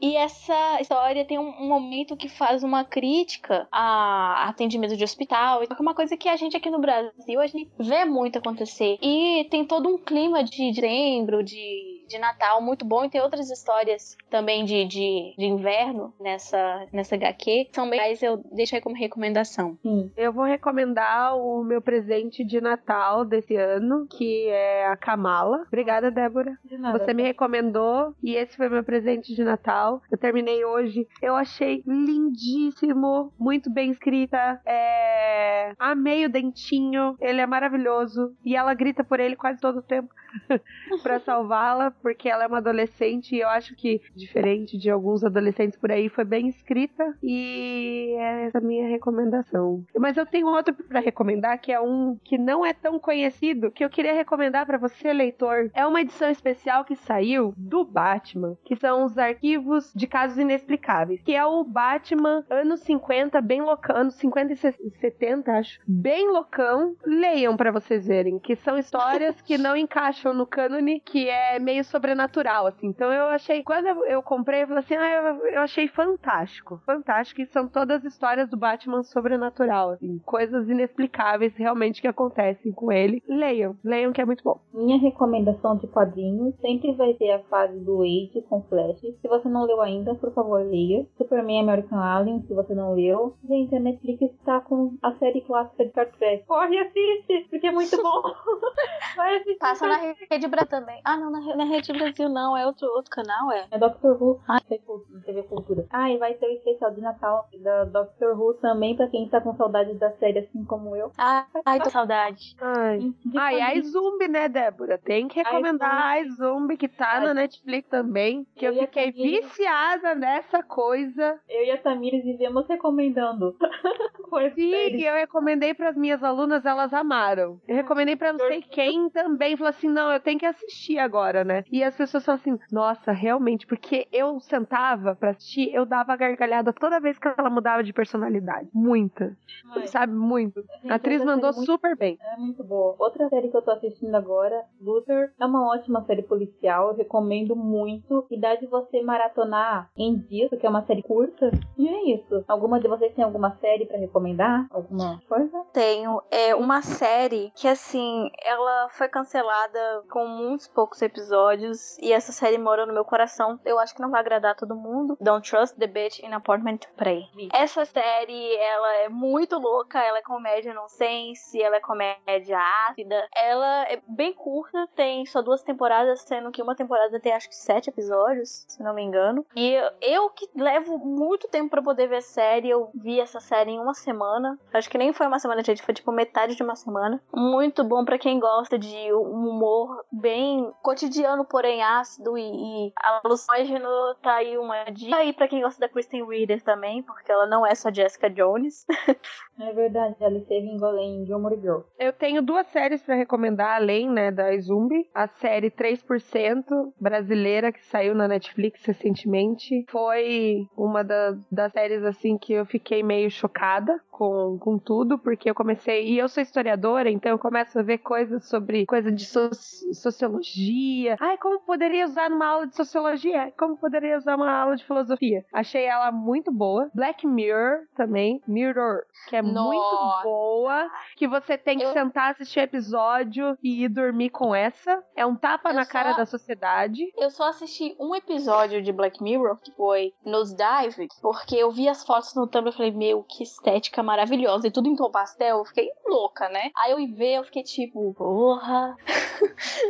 E essa história tem um, um momento que faz uma crítica a atendimento de hospital. É uma coisa que a gente aqui no Brasil, a gente vê muito acontecer. E tem todo um clima de dezembro, de de Natal muito bom e tem outras histórias também de, de, de inverno nessa, nessa HQ. São bem mais, eu deixo aí como recomendação. Sim. Eu vou recomendar o meu presente de Natal desse ano, que é a Kamala. Obrigada, Débora. De nada. Você me recomendou e esse foi meu presente de Natal. Eu terminei hoje. Eu achei lindíssimo, muito bem escrita. É... Amei o dentinho, ele é maravilhoso. E ela grita por ele quase todo o tempo. para salvá-la, porque ela é uma adolescente e eu acho que, diferente de alguns adolescentes por aí, foi bem escrita e é essa minha recomendação. Mas eu tenho outro para recomendar, que é um que não é tão conhecido, que eu queria recomendar para você, leitor. É uma edição especial que saiu do Batman, que são os arquivos de casos inexplicáveis, que é o Batman anos 50, bem loucão, anos 50 e 70, acho, bem loucão. Leiam para vocês verem, que são histórias que não encaixam no cânone, que é meio sobrenatural, assim. Então eu achei, quando eu, eu comprei, eu falei assim, ah, eu, eu, achei fantástico. Fantástico. E são todas histórias do Batman sobrenatural, assim. Coisas inexplicáveis realmente que acontecem com ele. Leiam, leiam que é muito bom. Minha recomendação de quadrinhos sempre vai ser a fase do Age com Flash. Se você não leu ainda, por favor, leia. Superman American Alien, se você não leu. Gente, a Netflix está com a série clássica de Star Trek. Corre e assiste, porque é muito bom. vai assistir. Passa na Rede Brasil também. Ah, não, na, na Rede Brasil não, é outro, outro canal, é? É Doctor Who. Ah, TV Cultura. Ah, e vai ter o especial de Natal da Doctor Who também, pra quem tá com saudade da série, assim como eu. Ah, ai, tô saudade. Ai, ai a Zumbi, né, Débora? Tem que recomendar a Zumbi, que tá ai. na Netflix também, que eu, eu fiquei viciada nessa coisa. Eu e a Tamires vivemos recomendando. Sim, eu recomendei para as minhas alunas, elas amaram. Eu recomendei para não sei quem também, falou assim, não, eu tenho que assistir agora, né? E as pessoas falam assim, nossa, realmente, porque eu sentava para assistir, eu dava gargalhada toda vez que ela mudava de personalidade. Muita. Ai. Sabe, muito. Gente, a atriz mandou muito, super bem. É muito boa. Outra série que eu tô assistindo agora, Luther, é uma ótima série policial, eu recomendo muito. E dá de você maratonar em dias, porque é uma série curta. E é isso. Alguma de vocês tem alguma série para recomendar? Alguma coisa? Tenho. É uma série que, assim, ela foi cancelada com muitos poucos episódios. E essa série mora no meu coração. Eu acho que não vai agradar todo mundo. Don't Trust the Bitch in Apartment to Pray. Essa série, ela é muito louca. Ela é comédia nonsense. Ela é comédia ácida. Ela é bem curta. Tem só duas temporadas, sendo que uma temporada tem acho que sete episódios, se não me engano. E eu que levo muito tempo para poder ver série, eu vi essa série em uma semana. Acho que nem foi uma semana, gente. Foi tipo metade de uma semana. Muito bom para quem gosta de um humor bem cotidiano, porém ácido. E, e a Lucógeno tá aí uma dica. E pra quem gosta da Kristen Wiig também, porque ela não é só Jessica Jones. é verdade, ela esteve em Golem Gilmore Girl. Eu tenho duas séries para recomendar, além né, da Zumbi. A série 3% brasileira que saiu na Netflix recentemente. Foi uma da, das séries assim que eu fiquei meio chocada com, com tudo, porque eu comecei. E eu sou historiadora, então eu começo a ver coisas sobre coisa de so sociologia. Ai, como poderia usar numa aula de sociologia? Como poderia usar uma aula de filosofia? Achei ela muito boa. Black Mirror também. Mirror, que é Nossa. muito boa. Que você tem que eu... sentar, assistir episódio e ir dormir com essa. É um tapa eu na só... cara da sociedade. Eu só assisti um episódio de Black Mirror, que foi Nos Dive, porque eu vi as fotos no Tumblr e falei, meu, que estética maravilhosa. E tudo em tom pastel, eu fiquei louca, né? Aí eu vi, eu fiquei tipo, porra.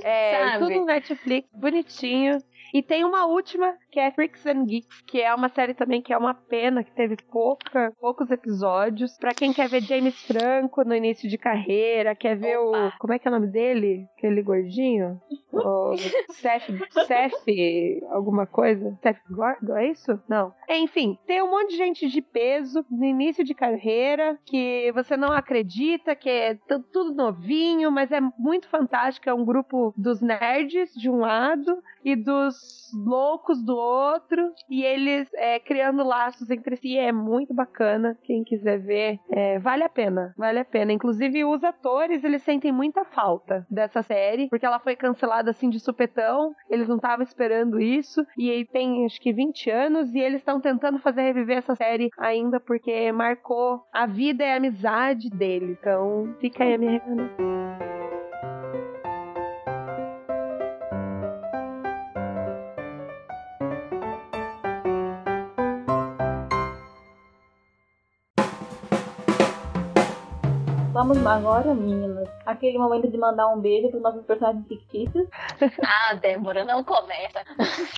É, Sabe? tudo no Netflix, bonitinho. E tem uma última, que é Freaks and Geeks, que é uma série também que é uma pena, que teve pouca, poucos episódios. Pra quem quer ver James Franco no início de carreira, quer ver Opa. o. Como é que é o nome dele? Aquele gordinho? o Seth, Seth, alguma coisa? Seth Gordo, é isso? Não. Enfim, tem um monte de gente de peso no início de carreira que você não acredita, que é tudo novinho, mas é muito fantástico. É um grupo dos nerds de um lado e dos loucos do outro, e eles é, criando laços entre si. É muito bacana. Quem quiser ver, é, vale a pena. Vale a pena. Inclusive, os atores, eles sentem muita falta dessa série, porque ela foi cancelada assim de supetão. Eles não estavam esperando isso. E aí tem acho que 20 anos, e eles estão tentando fazer reviver essa série ainda, porque marcou a vida e a amizade dele. Então, fica aí a minha recomendação. Vamos agora, meninas, aquele momento de mandar um beijo para os nossos personagens fictícios. ah, Débora, não começa.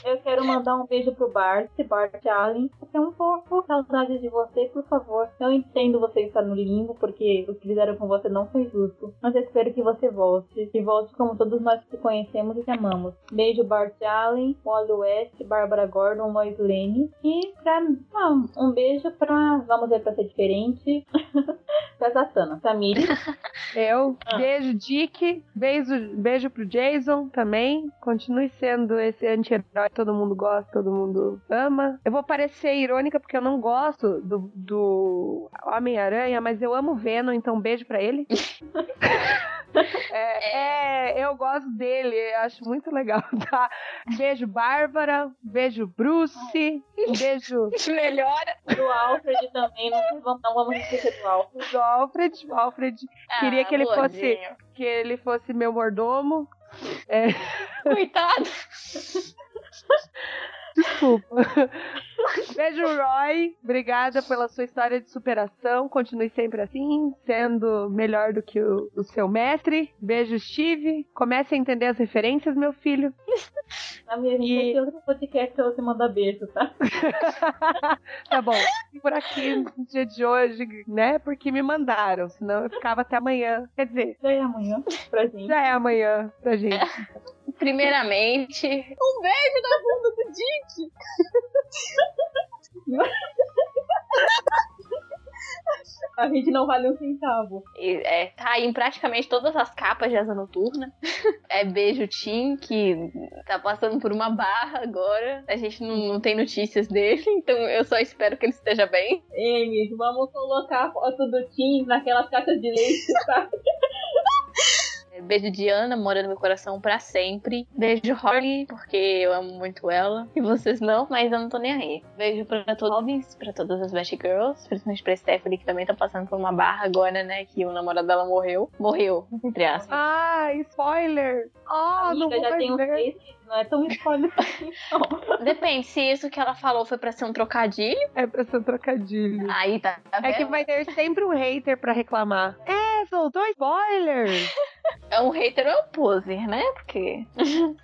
Eu quero mandar um beijo pro Bart, Bart Allen. Você é um pouco saudade de você, por favor. Eu entendo você estar no limbo, porque o que fizeram com você não foi justo. Mas eu espero que você volte. Que volte como todos nós que conhecemos e que amamos. Beijo, Bart Allen, Wally West, Bárbara Gordon, Lois Lane. E pra, ah, um beijo pra. Vamos ver pra ser diferente. pra Satana. Samir Eu. Ah. Beijo, Dick. Beijo, beijo pro Jason também. Continue sendo esse anti-herói que todo mundo gosta, todo mundo ama. Eu vou parecer irônica porque eu não gosto do, do Homem-Aranha, mas eu amo Venom, então beijo pra ele. É, é, eu gosto dele, acho muito legal, tá? Beijo, Bárbara. Beijo, Bruce. Beijo. Melhora. Do Alfred também, não vamos, não vamos esquecer do Alfred. Do Alfred. O Alfred queria que ele Ah, fosse que ele fosse meu mordomo. É, Coitado. desculpa. Beijo, Roy. Obrigada pela sua história de superação. Continue sempre assim, sendo melhor do que o, o seu mestre. Beijo, Steve. Comece a entender as referências, meu filho. Na minha E- vai ter outro podcast pra você mandar beijo, tá? Tá bom. Por aqui no dia de hoje, né? Porque me mandaram, senão eu ficava até amanhã. Quer dizer, Já é amanhã pra gente. já é amanhã pra gente. Primeiramente, um beijo na bunda do Didi. A gente não vale um centavo. É, tá aí em praticamente todas as capas de Asa Noturna. É beijo Tim, que tá passando por uma barra agora. A gente não, não tem notícias dele, então eu só espero que ele esteja bem. Amy, vamos colocar a foto do Tim naquelas caixas de leite, tá? Beijo Diana, mora no meu coração pra sempre. Beijo Holly, porque eu amo muito ela. E vocês não, mas eu não tô nem aí. Beijo pra todos os jovens, pra todas as Best Girls, principalmente pra Stephanie, que também tá passando por uma barra agora, né? Que o namorado dela morreu. Morreu, entre aspas. Ah, spoiler! Ah, não Amiga, vou já mais uns ver. meses, não é tão spoiler assim, não. Depende, se isso que ela falou foi pra ser um trocadilho, É pra ser um trocadilho. aí tá. tá É que vai ter sempre um hater pra reclamar. É, soltou spoiler! É um hater ou é um poser, né? Porque.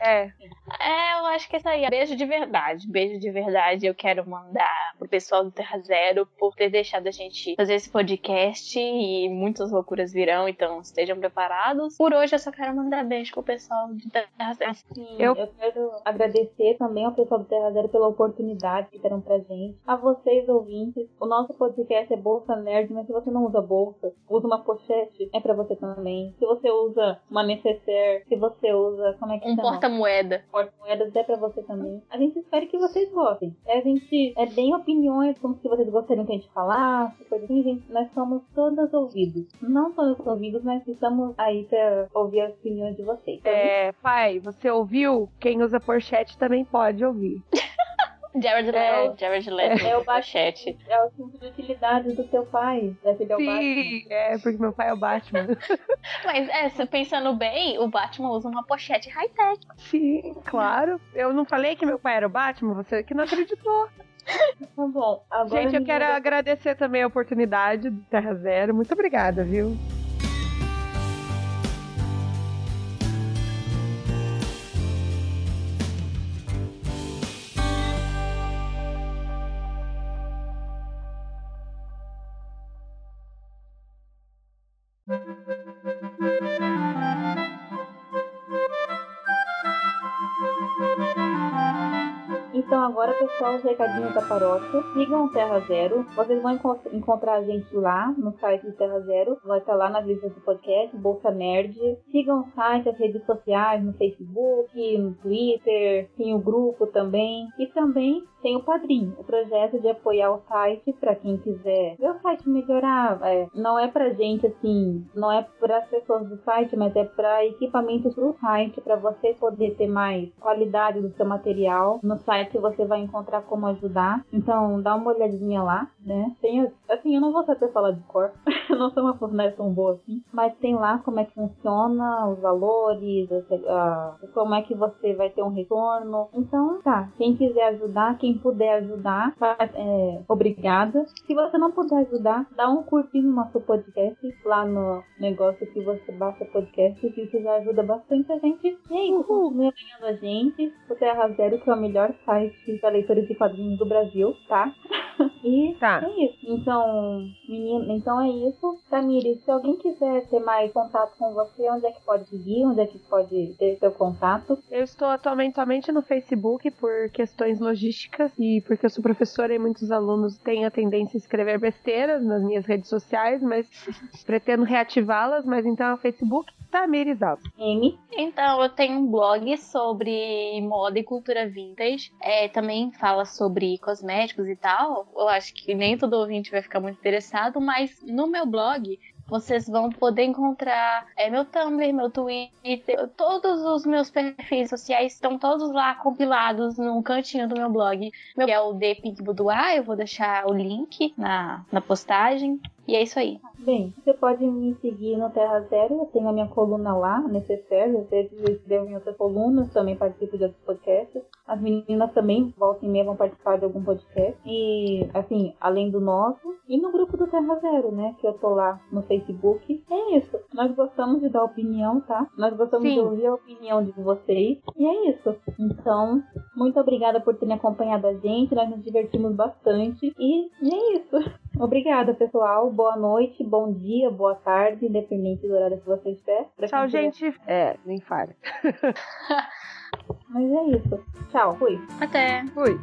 É, É, eu acho que é isso aí. Beijo de verdade. Beijo de verdade. Eu quero mandar pro pessoal do Terra Zero por ter deixado a gente fazer esse podcast e muitas loucuras virão, então estejam preparados. Por hoje eu só quero mandar beijo pro pessoal do Terra Zero. Sim, Eu- eu... quero agradecer também ao pessoal do Terra Zero pela oportunidade que deram pra gente. A vocês, ouvintes. O nosso podcast é Bolsa Nerd, mas se você não usa bolsa, usa uma pochete, é pra você também. Se você usa uma necessaire, se você usa, como é que Um chama? porta-moeda. porta-moedas é pra você também. A gente espera que vocês gostem. A gente é bem opiniões, como se vocês gostariam que a gente falasse, coisa assim, gente. Nós somos todas ouvidos. Não todos ouvidos, mas estamos aí pra ouvir as opiniões de vocês. é, pai, você ouviu? Quem usa pochete também pode ouvir. Jared É. Leto. Jared Leto. É o Bachete. É o cinto de utilidade do seu pai. Deve ser o Batman. Sim, é, porque meu pai é o Batman. Mas, é, se pensando bem, o Batman usa uma pochete high-tech. Sim, claro. Eu não falei que meu pai era o Batman, você que não acreditou. Tá bom. Agora Gente, eu quero agradecer também a oportunidade do Terra Zero. Muito obrigada, viu? Então agora, pessoal, os recadinhos da paróquia. Sigam o Terra Zero. Vocês vão enco- encontrar a gente lá no site do Terra Zero. Vai estar lá nas listas do podcast, Bolsa Nerd. Sigam o site, as redes sociais, no Facebook, no Twitter. Tem o grupo também. E também tem o Padrim, o projeto de apoiar o site para quem quiser ver o site melhorar. É, não é pra gente assim, não é para as pessoas do site, mas é para equipamentos pro site, para você poder ter mais qualidade do seu material. No site você vai encontrar como ajudar. Então dá uma olhadinha lá, né? Tem, assim, eu não vou saber falar de cor, eu não sou uma funcionária tão boa assim, mas tem lá como é que funciona, os valores, a- a- como é que você vai ter um retorno. Então, tá, quem quiser ajudar, quem puder ajudar, faz- é, obrigada. Se você não puder ajudar, dá um curtinho no nosso podcast lá no negócio que você baixa podcast, que isso já ajuda bastante a gente. E aí, continue apoiando a gente. O Terra Zero, que é o melhor site para leitores de quadrinhos do Brasil, tá? E Tá. é isso. Então, menina, então é isso. Tamiri, se alguém quiser ter mais contato com você, onde é que pode seguir? Onde é que pode ter seu contato? Eu estou atualmente somente no Facebook por questões logísticas e porque eu sou professora e muitos alunos têm a tendência a escrever besteiras nas minhas redes sociais, mas pretendo reativá-las, mas então é o Facebook Tamires Alves. M. Então, eu tenho um blog sobre moda e cultura vintage. É, também fala sobre cosméticos e tal. Eu acho que nem todo ouvinte vai ficar muito interessado, mas no meu blog vocês vão poder encontrar é, meu Tumblr, meu Twitter, todos os meus perfis sociais estão todos lá compilados num cantinho do meu blog, meu, que é o The Pink Boudoir. Eu vou deixar o link na, na postagem. E é isso aí. Bem, você pode me seguir no Terra Zero, eu tenho a minha coluna lá, necessário, às vezes eu escrevo em outras colunas, também participo de outros podcasts. As meninas também, voltam e meia, vão participar de algum podcast. E, assim, além do nosso. E no grupo do Terra Zero, né, que eu tô lá no Facebook. É isso. Nós gostamos de dar opinião, tá? Nós gostamos Sim. de ouvir a opinião de vocês. E é isso. Então, muito obrigada por terem acompanhado a gente. Nós nos divertimos bastante. E, e é isso. Obrigada, pessoal. Boa noite, bom dia, boa tarde, independente do horário que você estiver. Pra Tchau, gente. É, nem fala. Mas é isso. Tchau, fui. Até! Fui.